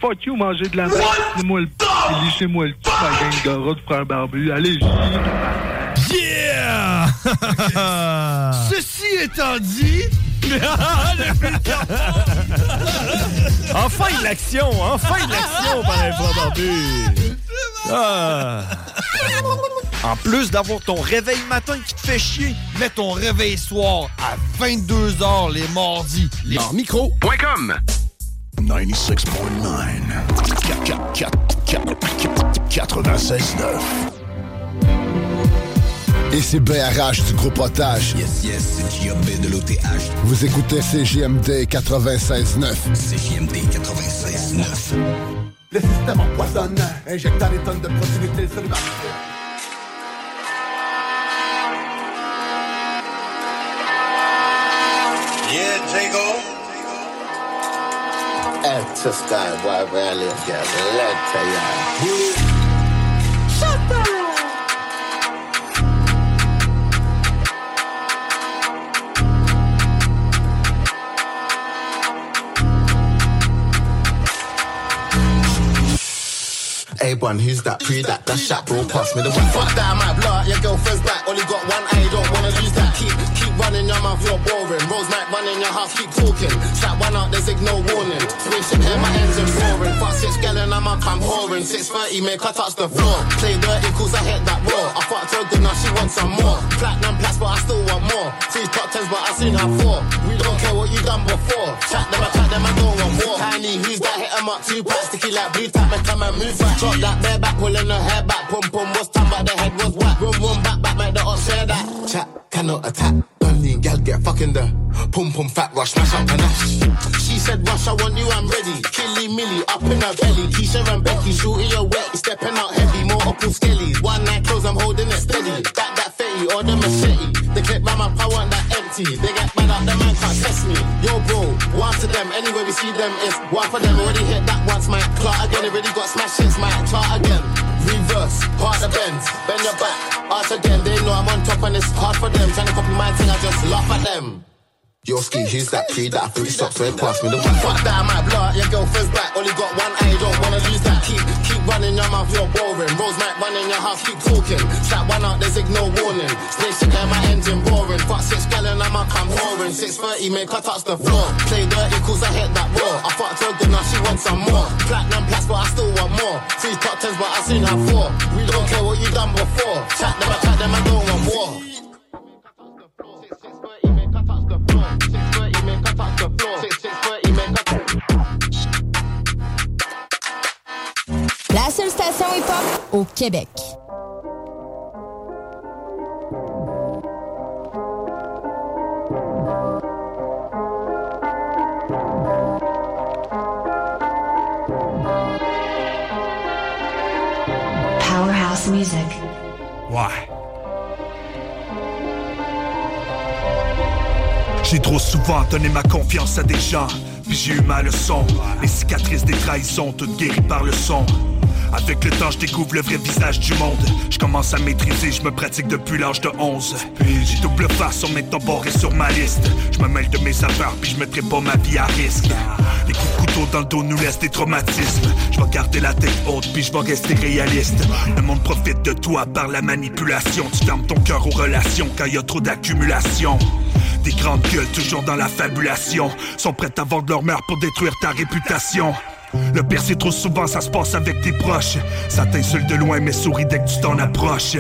Fuck you, manger de la merde. Lissez-moi le p***, lissez-moi le p***, ma gang de rats de frères barbus. Allez, Yeah! (laughs) Ceci étant dit... (laughs) (laughs) enfin de l'action, enfin de l'action par barbus. Ah. En plus d'avoir ton réveil matin qui te fait chier, mets ton réveil soir à 22h les mardis. Les micro.com 96.9 96.9 Et c'est BRH du groupe Otage. Yes, yes, c'est JMB de l'OTH. Vous écoutez CJMD 96.9. CJMD 96.9. Le système empoisonne, injectant des tonnes de produits inutiles sur les marchés. Yeah, Jago. And to sky, why again? Let A1, who's that? Pre that, that's shot, bro. Pass me the one. Fuck that, I might blow out your girlfriend's back. Only got one eye, don't wanna lose that. Keep, keep running your mouth, you're boring. Rose might in your house, keep talking. Shot one out, there's no warning. Spaceship here, my engine roaring. Fast six gallon, I'm up, I'm whoring. 630, make her touch the floor. Play dirty, cause I hit that raw. I fucked her good, now she wants some more. Platinum plus, but I still want more. Three top tens, but I seen her four. We don't care what you done before. Chat them, I chat them, I don't want more. Tiny, who's that? Hit 'em up, two packs, sticky like blue tap, and come and move back. Drop that bare back, pulling her hair back. Pum pum what's time, but the head was whack. Room room back back, make the ops share that. Chat cannot attack. Berlin gal get fucking the pum pum fat rush, smash up and dash. She said, Rush, I want you, I'm ready. Killy Millie up in her belly. Keisha and Becky shooting your wet, stepping out heavy, more up on skellies. One night close, I'm holding it steady. That that fetty or the machete. The clip round my power and that empty. They get mad up, the man can't test me. Yo, bro, one to them. Anyway, we see them is one for them. Already hit that once, my clock again. Already got smash hits, my chart again. Reverse, part the bends, bend your back, arch again. They know I'm on top and it's hard for them. Trying to copy my thing, I just laugh at them. Yo, ski, who's that pre that I think it stops right past me? The one fuck that I might blow out your girlfriend's back. Only got one eye, don't wanna lose that. Keep, keep running your mouth, you're boring. Rose might run in your house, keep talking. Shot one out, there's no warning. Spaceship air, my engine boring. Fuck six gallon, I'm up, I'm whoring. 630, make her touch the floor. Play dirty, cause I hit that raw. I fucked her good, now she wants some more. Platinum plus, but I still want more. Three top tens, but I seen her four. We don't care what you done before. Chat them, I chat them, I don't want war. La seule station hip-hop au Québec. Powerhouse Music. Ouais. J'ai trop souvent donné ma confiance à des gens, puis j'ai eu ma leçon. Les cicatrices des trahisons, toutes guéries par le son. Avec le temps, je découvre le vrai visage du monde. Je commence à maîtriser, je me pratique depuis l'âge de 11. Puis j'ai double face en mettant boré sur ma liste. Je me mêle de mes affaires, puis je mettrai pas ma vie à risque. Les coups de couteau dans le dos nous laissent des traumatismes. Je vais garder la tête haute, puis je vais rester réaliste. Le monde profite de toi par la manipulation. Tu fermes ton cœur aux relations quand y a trop d'accumulation. Des grandes gueules toujours dans la fabulation Sont prêtes à vendre leur mère pour détruire ta réputation le pire c'est trop souvent ça se passe avec tes proches Ça t'insulte de loin mais souris dès que tu t'en approches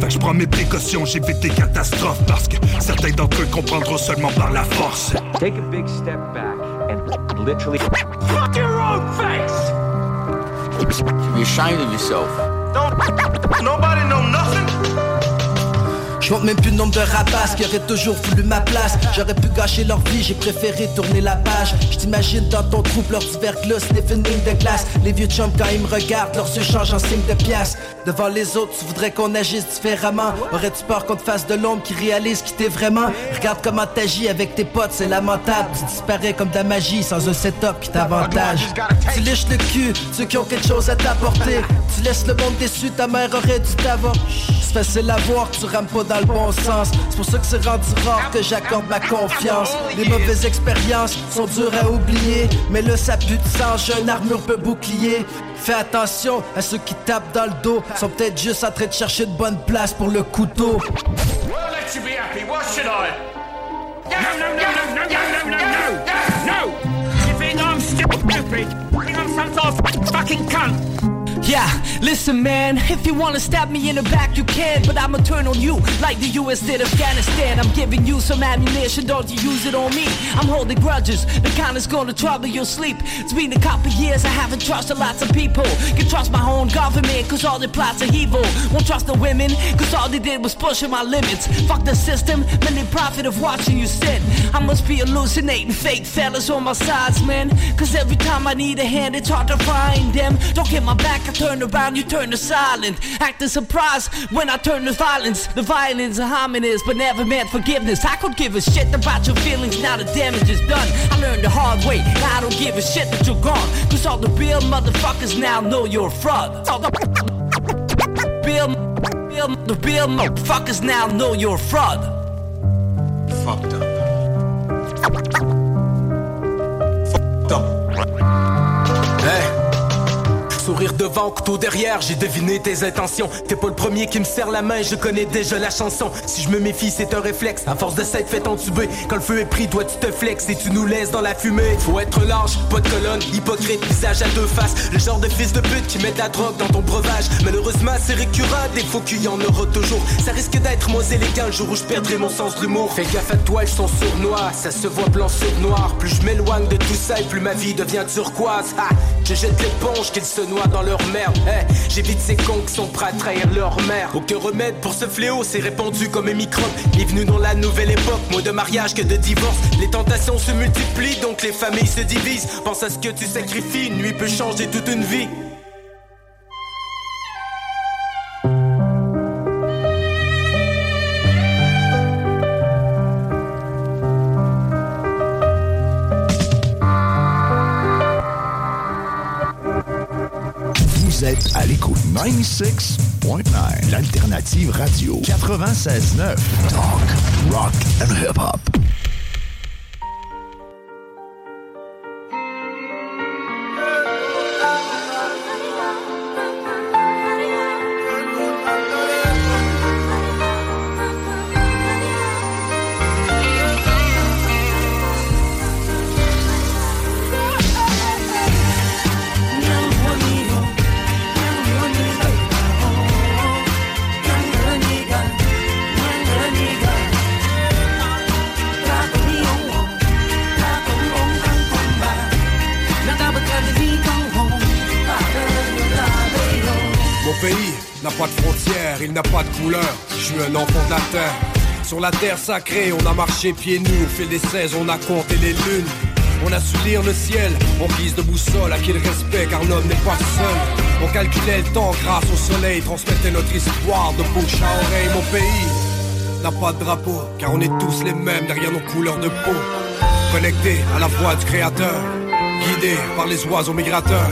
Fait que je prends mes précautions, j'évite les catastrophes Parce que certains d'entre eux comprendront seulement par la force Take a big step back and literally fuck your own face. Be ashamed of yourself. Don't nobody know nothing. Je compte même plus le nombre de rapaces qui auraient toujours voulu ma place. J'aurais pu gâcher leur vie, j'ai préféré tourner la page. Je t'imagine dans ton troupe, leur sniffing une ligne de glace. Les vieux chums, quand ils me regardent, leur se changent en signe de pièce. Devant les autres, tu voudrais qu'on agisse différemment. Aurais-tu peur qu'on te fasse de l'ombre qui réalise qui t'es vraiment? Regarde comment t'agis avec tes potes, c'est lamentable. Tu disparais comme de la magie sans un setup qui t'avantage. Tu liches le cul, ceux qui ont quelque chose à t'apporter. Tu laisses le monde déçu, ta mère aurait dû t'avoir. C'est facile à voir tu rames pas dans le bon sens. C'est pour ça que c'est rendu rare que j'accorde ma confiance. Les mauvaises expériences sont dures à oublier, mais là ça pue de sang, j'ai une armure peu bouclier. Fais attention à ceux qui tapent dans le dos, sont peut-être juste en train de chercher de bonne place pour le couteau. Yeah, listen, man. If you wanna stab me in the back, you can. But I'ma turn on you like the US did Afghanistan. I'm giving you some ammunition, don't you use it on me. I'm holding grudges, the kind that's gonna trouble your sleep. It's been a couple years, I haven't trusted lots of people. Can trust my own government, cause all their plots are evil. Won't trust the women, cause all they did was pushing my limits. Fuck the system, man, they profit of watching you sin. I must be hallucinating fake fellas on my sides, man. Cause every time I need a hand, it's hard to find them. Don't get my back, I turn around, you turn to silent. Acting surprised when I turn to violence. The violence of hominids, but never meant forgiveness. I could give a shit about your feelings, now the damage is done. I learned the hard way, now I don't give a shit that you're gone. Cause all the real motherfuckers now know you're a fraud. All the real, real, the real motherfuckers now know you're a fraud. Fucked up. Sourire devant, couteau derrière, j'ai deviné tes intentions. T'es pas le premier qui me serre la main, je connais déjà la chanson. Si je me méfie, c'est un réflexe. À force de s'être fait entuber, quand le feu est pris, toi tu te flexes et tu nous laisses dans la fumée. Faut être large, pas de colonne, hypocrite, visage à deux faces. Le genre de fils de pute qui met de la drogue dans ton breuvage. Malheureusement, c'est récurrent, des faux qu'il y en aura toujours. Ça risque d'être moins élégant le jour où je perdrai mon sens de l'humour. Fais gaffe à toi, elles sont sournois, ça se voit blanc sur noir. Plus je m'éloigne de tout ça et plus ma vie devient turquoise. Ha! Je jette l'éponge qu'ils se dans leur merde. J'évite ces cons qui sont prêts à trahir leur mère. Aucun remède pour ce fléau, c'est répandu comme un microbe. Bienvenue dans la nouvelle époque, moins de mariage que de divorce. Les tentations se multiplient, donc les familles se divisent. Pense à ce que tu sacrifies, une nuit peut changer toute une vie. Êtes à l'écoute 96.9, l'alternative radio 96.9. Talk, rock and hip-hop. N'a pas de couleur. Je suis un enfant de la terre. Sur la terre sacrée, on a marché pieds nus. Au fil des 16, on a compté les lunes. On a su lire le ciel en guise de boussole, à qui le respect, car l'homme n'est pas seul. On calculait le temps grâce au soleil, transmettait notre histoire de bouche à oreille. Mon pays n'a pas de drapeau, car on est tous les mêmes derrière nos couleurs de peau. Connectés à la voix du créateur, guidés par les oiseaux migrateurs.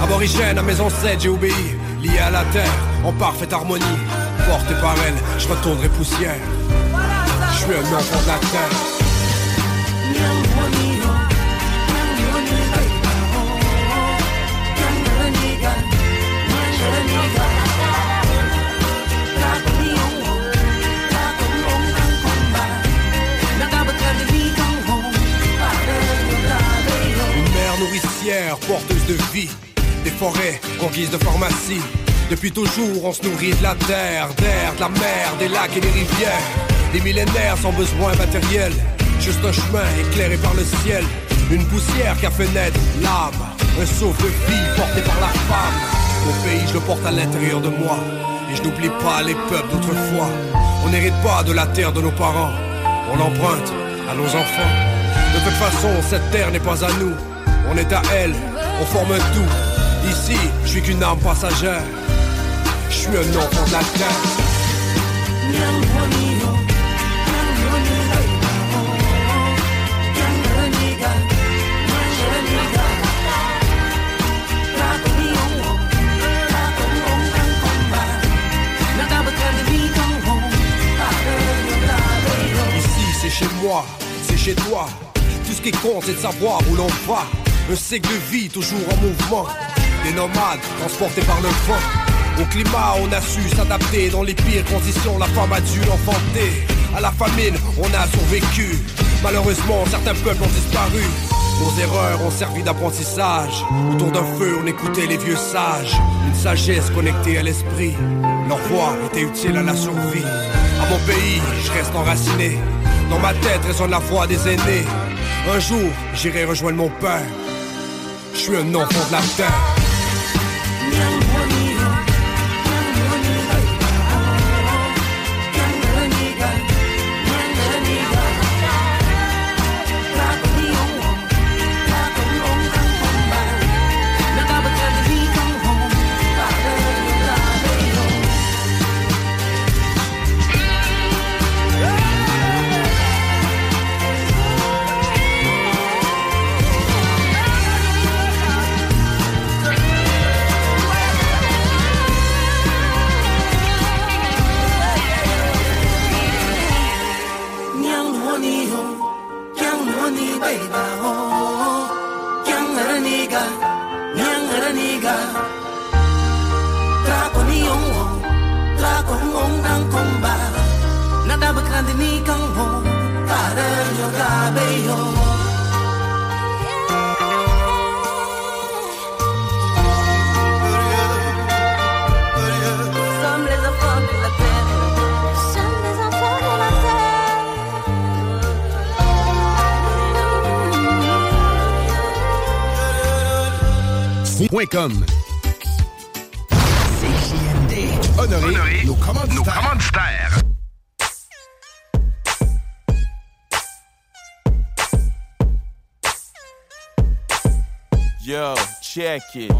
Aborigène à mes ancêtres, j'ai obéi, lié à la terre, en parfaite harmonie. Porté par elle, je retournerai poussière. Je suis un enfant de la terre. Une mère nourricière, porteuse de vie. Des forêts en guise de pharmacie. Depuis toujours, on se nourrit de la terre, d'air, de la mer, des lacs et des rivières. Des millénaires sans besoin matériel. Juste un chemin éclairé par le ciel. Une poussière qui a fait naître l'âme. Un souffle de vie porté par la femme. Mon pays, je le porte à l'intérieur de moi. Et je n'oublie pas les peuples d'autrefois. On n'hérite pas de la terre de nos parents, on l'emprunte à nos enfants. De toute façon, cette terre n'est pas à nous, on est à elle, on forme tout. Ici, je suis qu'une arme passagère, je suis un enfant de la c'est chez moi, c'est chez toi. Tout ce qui compte, c'est de savoir où l'on va. Un cycle de vie toujours en mouvement. Des nomades transportés par le vent. Au climat, on a su s'adapter dans les pires conditions. La femme a dû l'enfanter. À la famine, on a survécu. Malheureusement, certains peuples ont disparu. Nos erreurs ont servi d'apprentissage. Autour d'un feu, on écoutait les vieux sages. Une sagesse connectée à l'esprit. Leur voix était utile à la survie. À mon pays, je reste enraciné. Dans ma tête résonne la voix des aînés. Un jour, j'irai rejoindre mon père. Je suis un enfant de la terre. Point .com. CJMD. Honoré, nos commanditaires. Yo, check it.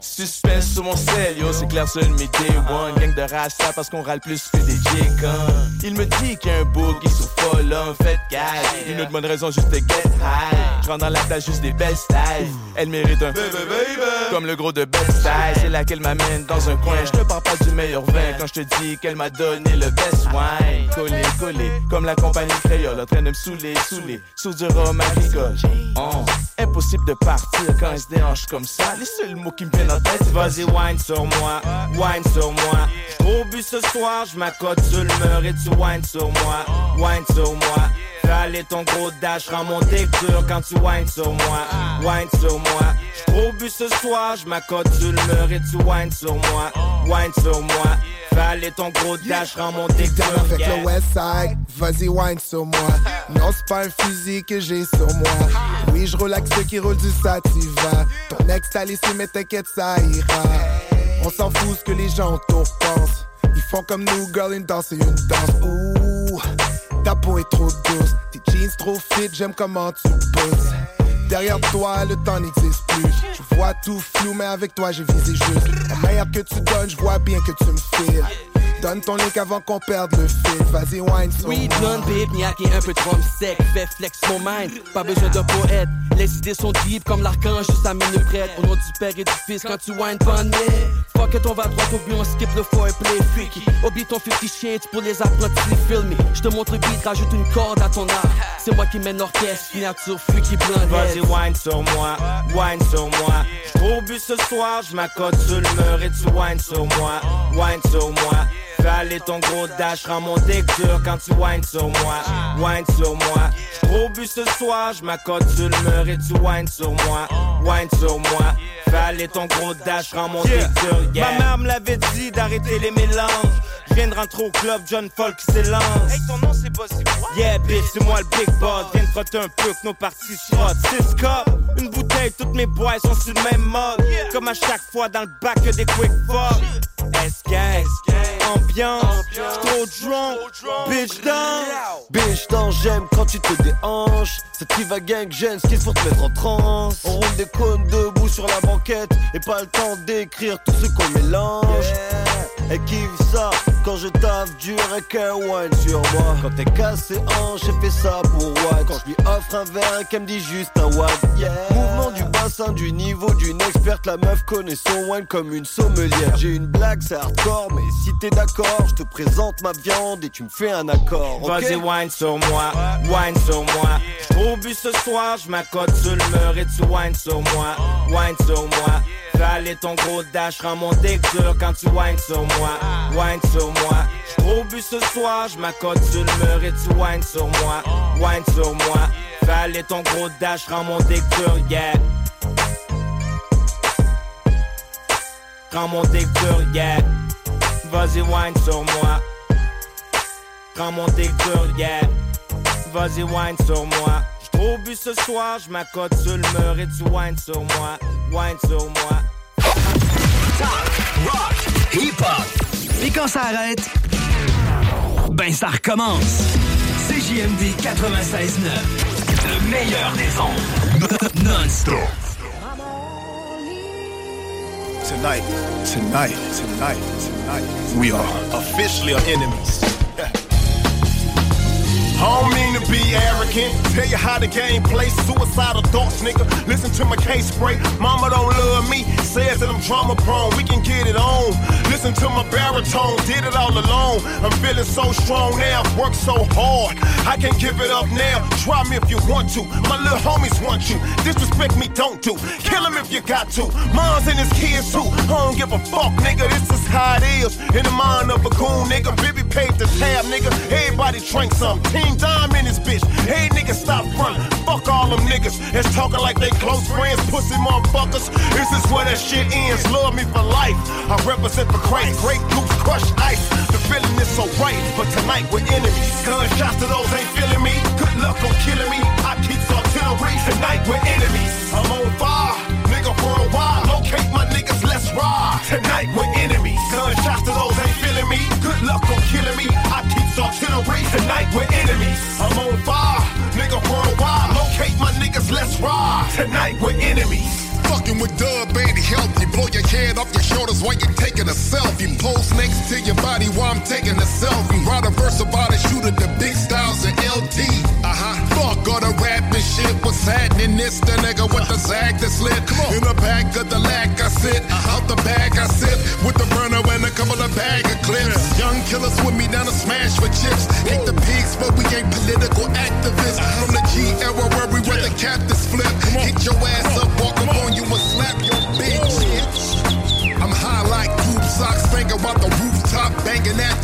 Suspense sur mon sel, yo, c'est clair, c'est une mes day one. Gang de rasta parce qu'on râle plus que des chickens. Il me dit qu'il y a un boogie sur folle, en fait, gars. Une autre bonne raison juste de get high. Je rentre dans la place juste des best styles. Elle mérite un baby, baby. Comme le gros de best style. C'est là qu'elle m'amène dans un coin. Je te parle pas du meilleur vin quand je te dis qu'elle m'a donné le best wine. Collé, collé, comme la compagnie créole en train de me saouler, saouler. Sous du rhum agricole. Oh. Impossible de partir quand elle se déhanche comme ça. Les seuls mots qui me viennent en tête, Vas-y, wine sur moi, wine sur moi. Trop bu ce soir, je m'accote sur le mur et tu wine sur moi, wine sur moi. Aller ton gros dash, rends mon dur quand tu wine sur moi, wine sur moi. Trop bu ce soir, je m'accote sur le mur et tu wine sur moi, wine sur moi. Aller ton gros dash, rends mon dur. avec le Westside, vas-y wine sur moi. Non, c'est pas un fusil que j'ai sur moi. Oui, je avec ceux qui roulent du sativa. Ton ex t'a laissé, mais t'inquiète, ça ira. On s'en fout ce que les gens autour pensent. Ils font comme nous, girl, une danse et une danse. Ouh, ta peau est trop douce. Tes jeans trop fit, j'aime comment tu pousses. Derrière toi, le temps n'existe plus. Je vois tout flou, mais avec toi, j'ai visé juste. La meilleure que tu donnes, je vois bien que tu me files. Donne ton link avant qu'on perde le fil. Vas-y, wine sur Oui, blonde, babe, niaque et un peu trop sec. Fais flex mon mind, pas besoin de poète. Les idées sont deep comme l'archange, juste à minute prête. Au nom du père et du fils, quand tu wine, bonne Fuck it, on va droit au but, on skip le foreplay freaky. Oublie ton 50 shades pour les apprentis, feel me. Je te montre le beat, rajoute une corde à ton art. C'est moi qui mène l'orchestre, signature freaky blonde. Vas-y, wine sur moi, wine sur moi. Trop bu ce soir, je m'accote sur le mur et tu wine sur moi, wine sur moi. Fais aller ton gros dash, rends mon dick dur quand tu wine sur moi, wine sur moi. Trop bu ce soir, je m'accote sur le mur et tu wine sur moi, wine sur moi. Fais aller ton gros dash, rends mon Yeah. dick dur, yeah. Ma mère me l'avait dit d'arrêter les mélanges. Je viens de rentrer au club, John Folk qui s'élance. Hey, ton nom c'est Bossy Yeah, bitch, c'est moi le big boss. Viens de frotter un peu que nos parties se frottent. Six cups, une bouteille, toutes mes boys sont sur le même mode. Comme à chaque fois dans le bac que des quick fuck. S-Gang, ambiance, trop drunk, bitch down. Bitch dans j'aime quand tu te déhanches. Cette qui va gang gêne, ce qui faut te mettre en transe. On roule des cônes debout sur la banquette. Et pas le temps d'écrire tout ce qu'on mélange Elle kiffe ça quand je taffe dur et qu'elle wine sur moi? Quand t'es cassé hanche, j'ai fait ça pour what Quand je lui offre un verre et qu'elle me dit juste un what Mouvement du bassin, du niveau d'une experte. La meuf connaît son wine comme une sommelière. J'ai une blague, c'est hardcore, mais si t'es d'accord Je te présente ma viande et tu me fais un accord ok? Vas-y, wine sur moi, wine sur moi. Au but ce soir, je m'accote sur le mur et tu wine sur moi, wine sur moi. Aller ton gros dash, rends mon dur quand tu wine sur moi, wine sur moi. Au but ce soir, je m'accote sur le mur et tu wine sur moi, wine sur moi. Aller ton gros dash, rends mon dur, yeah. Rends mon yeah. Vas-y, wine sur moi. Prends mon décor, yeah. Vas-y, wine sur moi. J't'ai au but ce soir, j'm'accote sur le mur et tu wine sur moi. Wine sur moi. Rock, hip-hop. Et quand ça arrête, ben ça recommence. CJMD 96.9, le meilleur des ondes. Non-stop. Tonight, tonight, tonight, tonight, we are officially enemies. I don't mean to be arrogant. Tell you how the game plays. Suicidal thoughts, nigga. Listen to my case spray. Mama don't love me. Says that I'm drama prone. We can get it on. Listen to my baritone. Did it all alone. I'm feeling so strong now. Work so hard. I can't give it up now. Try me if you want to. My little homies want you. Disrespect me, don't do. Kill him if you got to. Mom's and his kids too. I don't give a fuck, nigga. This is how it is. In the mind of a goon, nigga. Bibby paid the tab, nigga. Everybody drink some. Team Dime in this bitch. Hey, nigga, stop frontin'. Fuck all them niggas. That's talking like they close friends. Pussy motherfuckers. This is where that shit ends. Love me for life. I represent for Christ. Great goose crush ice. The feeling is so right. But tonight we're enemies. Gunshots to those ain't feeling me. Good luck on killing me. I keep artillery. Tonight we're enemies. I'm on fire. Nigga, worldwide. Locate my niggas. Let's ride. Tonight I keep artillery. Tonight we're enemies. I'm on fire. Nigga, worldwide. Locate my niggas. Let's ride. Tonight we're enemies. Fucking with dub ain't healthy. Blow your head off your shoulders while you're taking a selfie. Pose next to your body while I'm taking a selfie. Write a verse about a shooter, the big styles and LT. Uh huh. Fuck all the rapping shit. What's happening? This the nigga with the zag that's lit. In the back of the lack, I sit. Out the bag, I sit. With the burner Young killers with me down to smash for chips. Hate the pigs, but we ain't political activists. From the G era where we were the captives flip. Hit your ass up, walk up on you and slap your bitch. I'm high like tube socks, thinking about the rooftop, banging that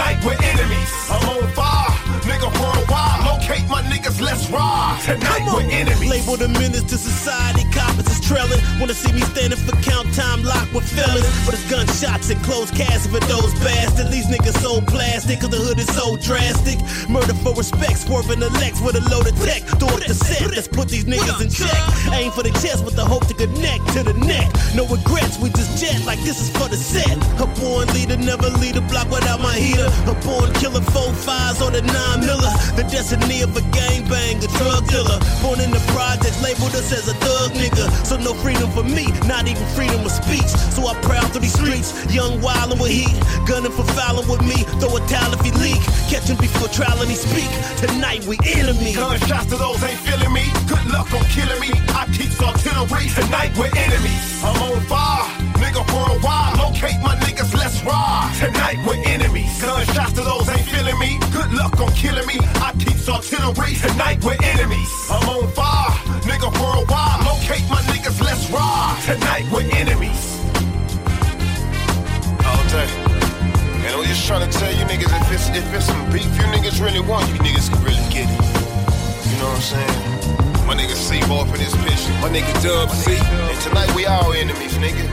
Tonight we're enemies. I'm on fire. Nigga worldwide. Locate niggas. Let's ride. Tonight we're enemies. Label the menace to society, coppers is trailing. Wanna see me standing for count time, locked with fellas. But it's gunshots and closed casts for those bastards. These niggas so plastic, cause the hood is so drastic. Murder for respect, swerving the Lex with a loaded tech. Throw up the set, let's put these niggas in check. Aim for the chest with the hope to connect to the neck. No regrets, we just jet like this is for the set. A born leader, never lead a block without my heater. A born killer, four fives on the nine miller. The destiny of a gangbang, a drug dealer. Born in the projects, labeled us as a thug nigga. So no freedom for me, not even freedom of speech. So I proud through these streets, young wildin' with heat. Gunning for fouling with me, throw a towel if he leak. Catch him before trial and he speak. Tonight we enemies. Gunshots to those ain't feeling me. Good luck on killing me. I keep artillery. Tonight we're enemies. I'm on fire. Nigga worldwide. Locate my niggas. Let's ride. Tonight we're enemies. Gunshots to those ain't feeling me. Good luck on killing me. I keep artillery. Tonight we're enemies. I'm on fire. Nigga worldwide. Locate my niggas. Let's ride. Tonight we're enemies. All day. And I'm just trying to tell you niggas if it's if it's some beef you niggas really want, you niggas can really get it. You know what I'm saying? My nigga C off in this picture. My nigga Dub C. And tonight we all enemies, nigga.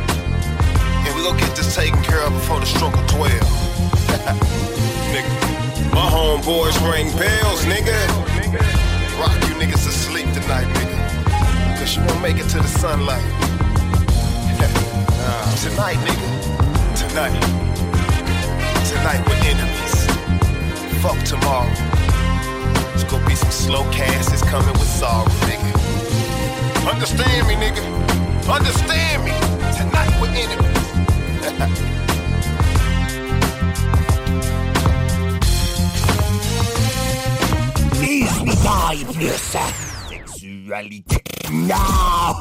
And we gonna get this taken care of before the stroke of 12. (laughs) nigga. My homeboys ring bells, nigga. Rock you niggas to sleep tonight, nigga. Cause you won't make it to the sunlight. Tonight, nigga. Tonight. Tonight we're enemies. Fuck tomorrow. It's gonna be some slow casses coming with sorrow, nigga. Understand me, nigga. Understand me. Tonight we're enemies. (laughs) Laisse-moi plus sexualité. Non,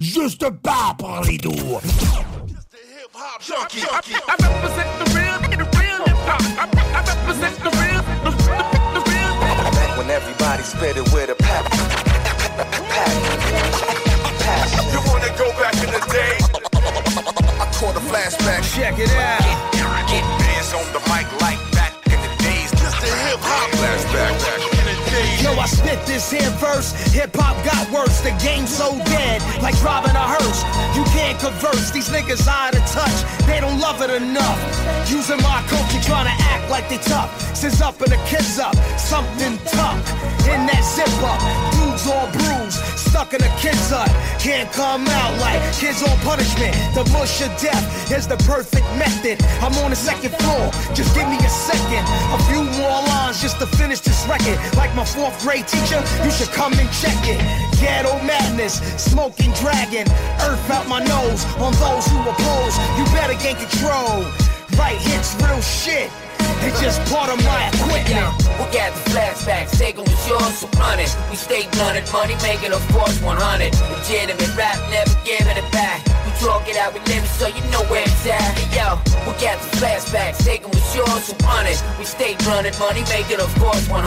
juste pas par les doigts. Junkie, I, I represent the real, the real hip hop. I, I represent the real, the, the, the real. Back when everybody spit it with a pep. You wanna go back in the day? I caught a flashback. Check it out. Get bands on the mic like back in the days. Just the hip hop flashback. Yo, I spit this here verse. Hip hop got worse. The game's so dead, like driving a hearse. You can't converse. These niggas out of touch. They don't love it enough. Using my culture, trying to act like they tough. Since up and the kids up, something tough in that zip up. Dudes all bruised, stuck in a kid's hut. Can't come out like kids on punishment. The mush of death is the perfect method. I'm on the second floor. Just give me a second. A few more lines just to finish this record. Like my fourth grade teacher, you should come and check it. Ghetto madness, smoking dragon. Earth out my nose on those who oppose. You better gain control. Right hits, real shit. It's just part of my equipment. We got the flashbacks, taking what's yours, so run it. We stay blunted, money making, a force 100. Legitimate rap, never giving it back. We talk it out, we live so you know where it's at. Hey, yo, we got the flashbacks, taking what's yours, so run it. We stay running, money making, of course, 100.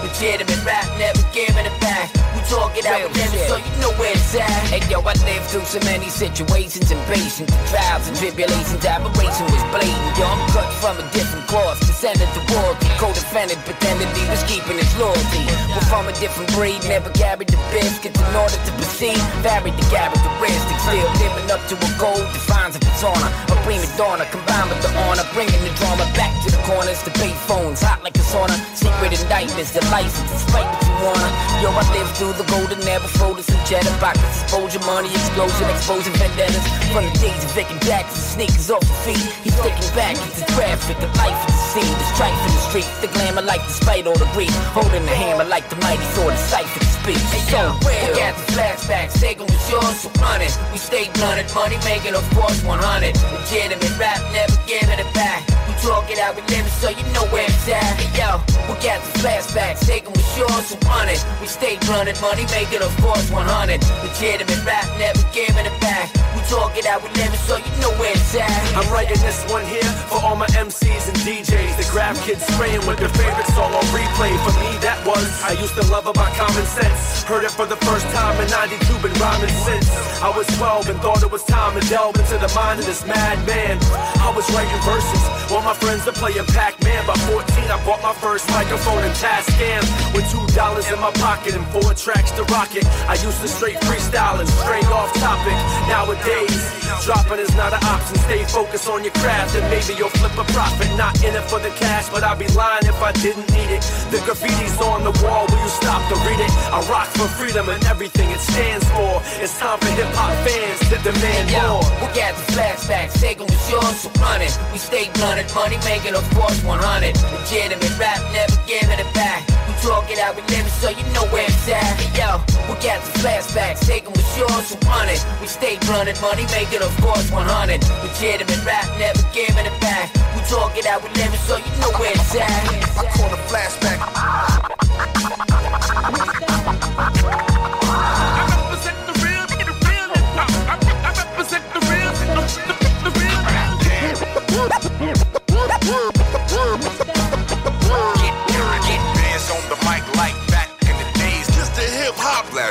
Legitimate rap, never giving it back. We talk it out, we live so you know where it's at. Hey yo, I lived through so many situations and patience, trials and tribulations. Aberration was blatant. Yo, I'm cut from a different cloth, descended to royalty. Co-defendant pretended he was keeping his loyalty. We're from a different breed, never carried the biscuits in order to proceed. Varied the characteristics, still living up to a goal defines a persona. A prima donna combined with the honor, bringing the drama back to the corners. The pay phones hot like a sauna. Secret indictments, the license, despite what you wanna. Yo, I lived through the golden era, folded some cheddar pockets, exposure, money explosion, exposing vendettas. From the days of Vic and Jackson, sneakers off the feet. He's sticking back into traffic, the life of the scene, the strife in the street, the glamour like despite all the grief. Holding the hammer like the mighty sword, the cipher, speech. Hey, so real. We got the flashbacks, taking what's yours, so run it. We stay blunted, money making, of course, 100. Legitimate rap, never giving it back. We talk it out, we live it, so you know where it's at. Hey, yo, we got the flashbacks, taking what's yours, so run it. We stay blunted, money making, of course, 100. Legitimate rap, never giving it back. We talk it out, we live it, so you know where it's at. I'm writing this one here for all my MCs and DJs. The grab kids spraying with their favorite song on replay. For me, that was I used to love about common sense. Heard it for the first time in 92, been rhyming since. I was 12 and thought it was time to delve into the mind of this madman. I was writing verses while my friends are playing Pac-Man. By 14, I bought my first microphone and Tascam with two dollars in my pocket and four tracks to rock it. I used to straight freestyle and straight off topic. Nowadays, dropping is not an option. Stay focused on your craft and maybe you'll flip a profit. Not in it for the cash, but I'd be lying if I didn't need it. The graffiti's on the wall, will you stop to read it? I rock for freedom and everything it stands for. It's time for hip hop fans to demand Yo, we got the flashbacks, taking what's yours, so run it. We stay blunted, money making, of course, 100. Legitimate rap, never giving it back. We talk it out, we live it, so you know where it's at. Hey, yo, we got the flashbacks, taking what's yours, so run it. We stay blunted, money making, of course, 100. Legitimate rap, never giving it back. We talk it out, we live it, so you know where it's at. I caught a flashback.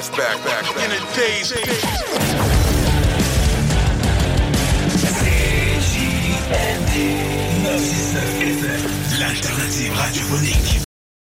Flashback. Back in the days. L'alternative radiophonique.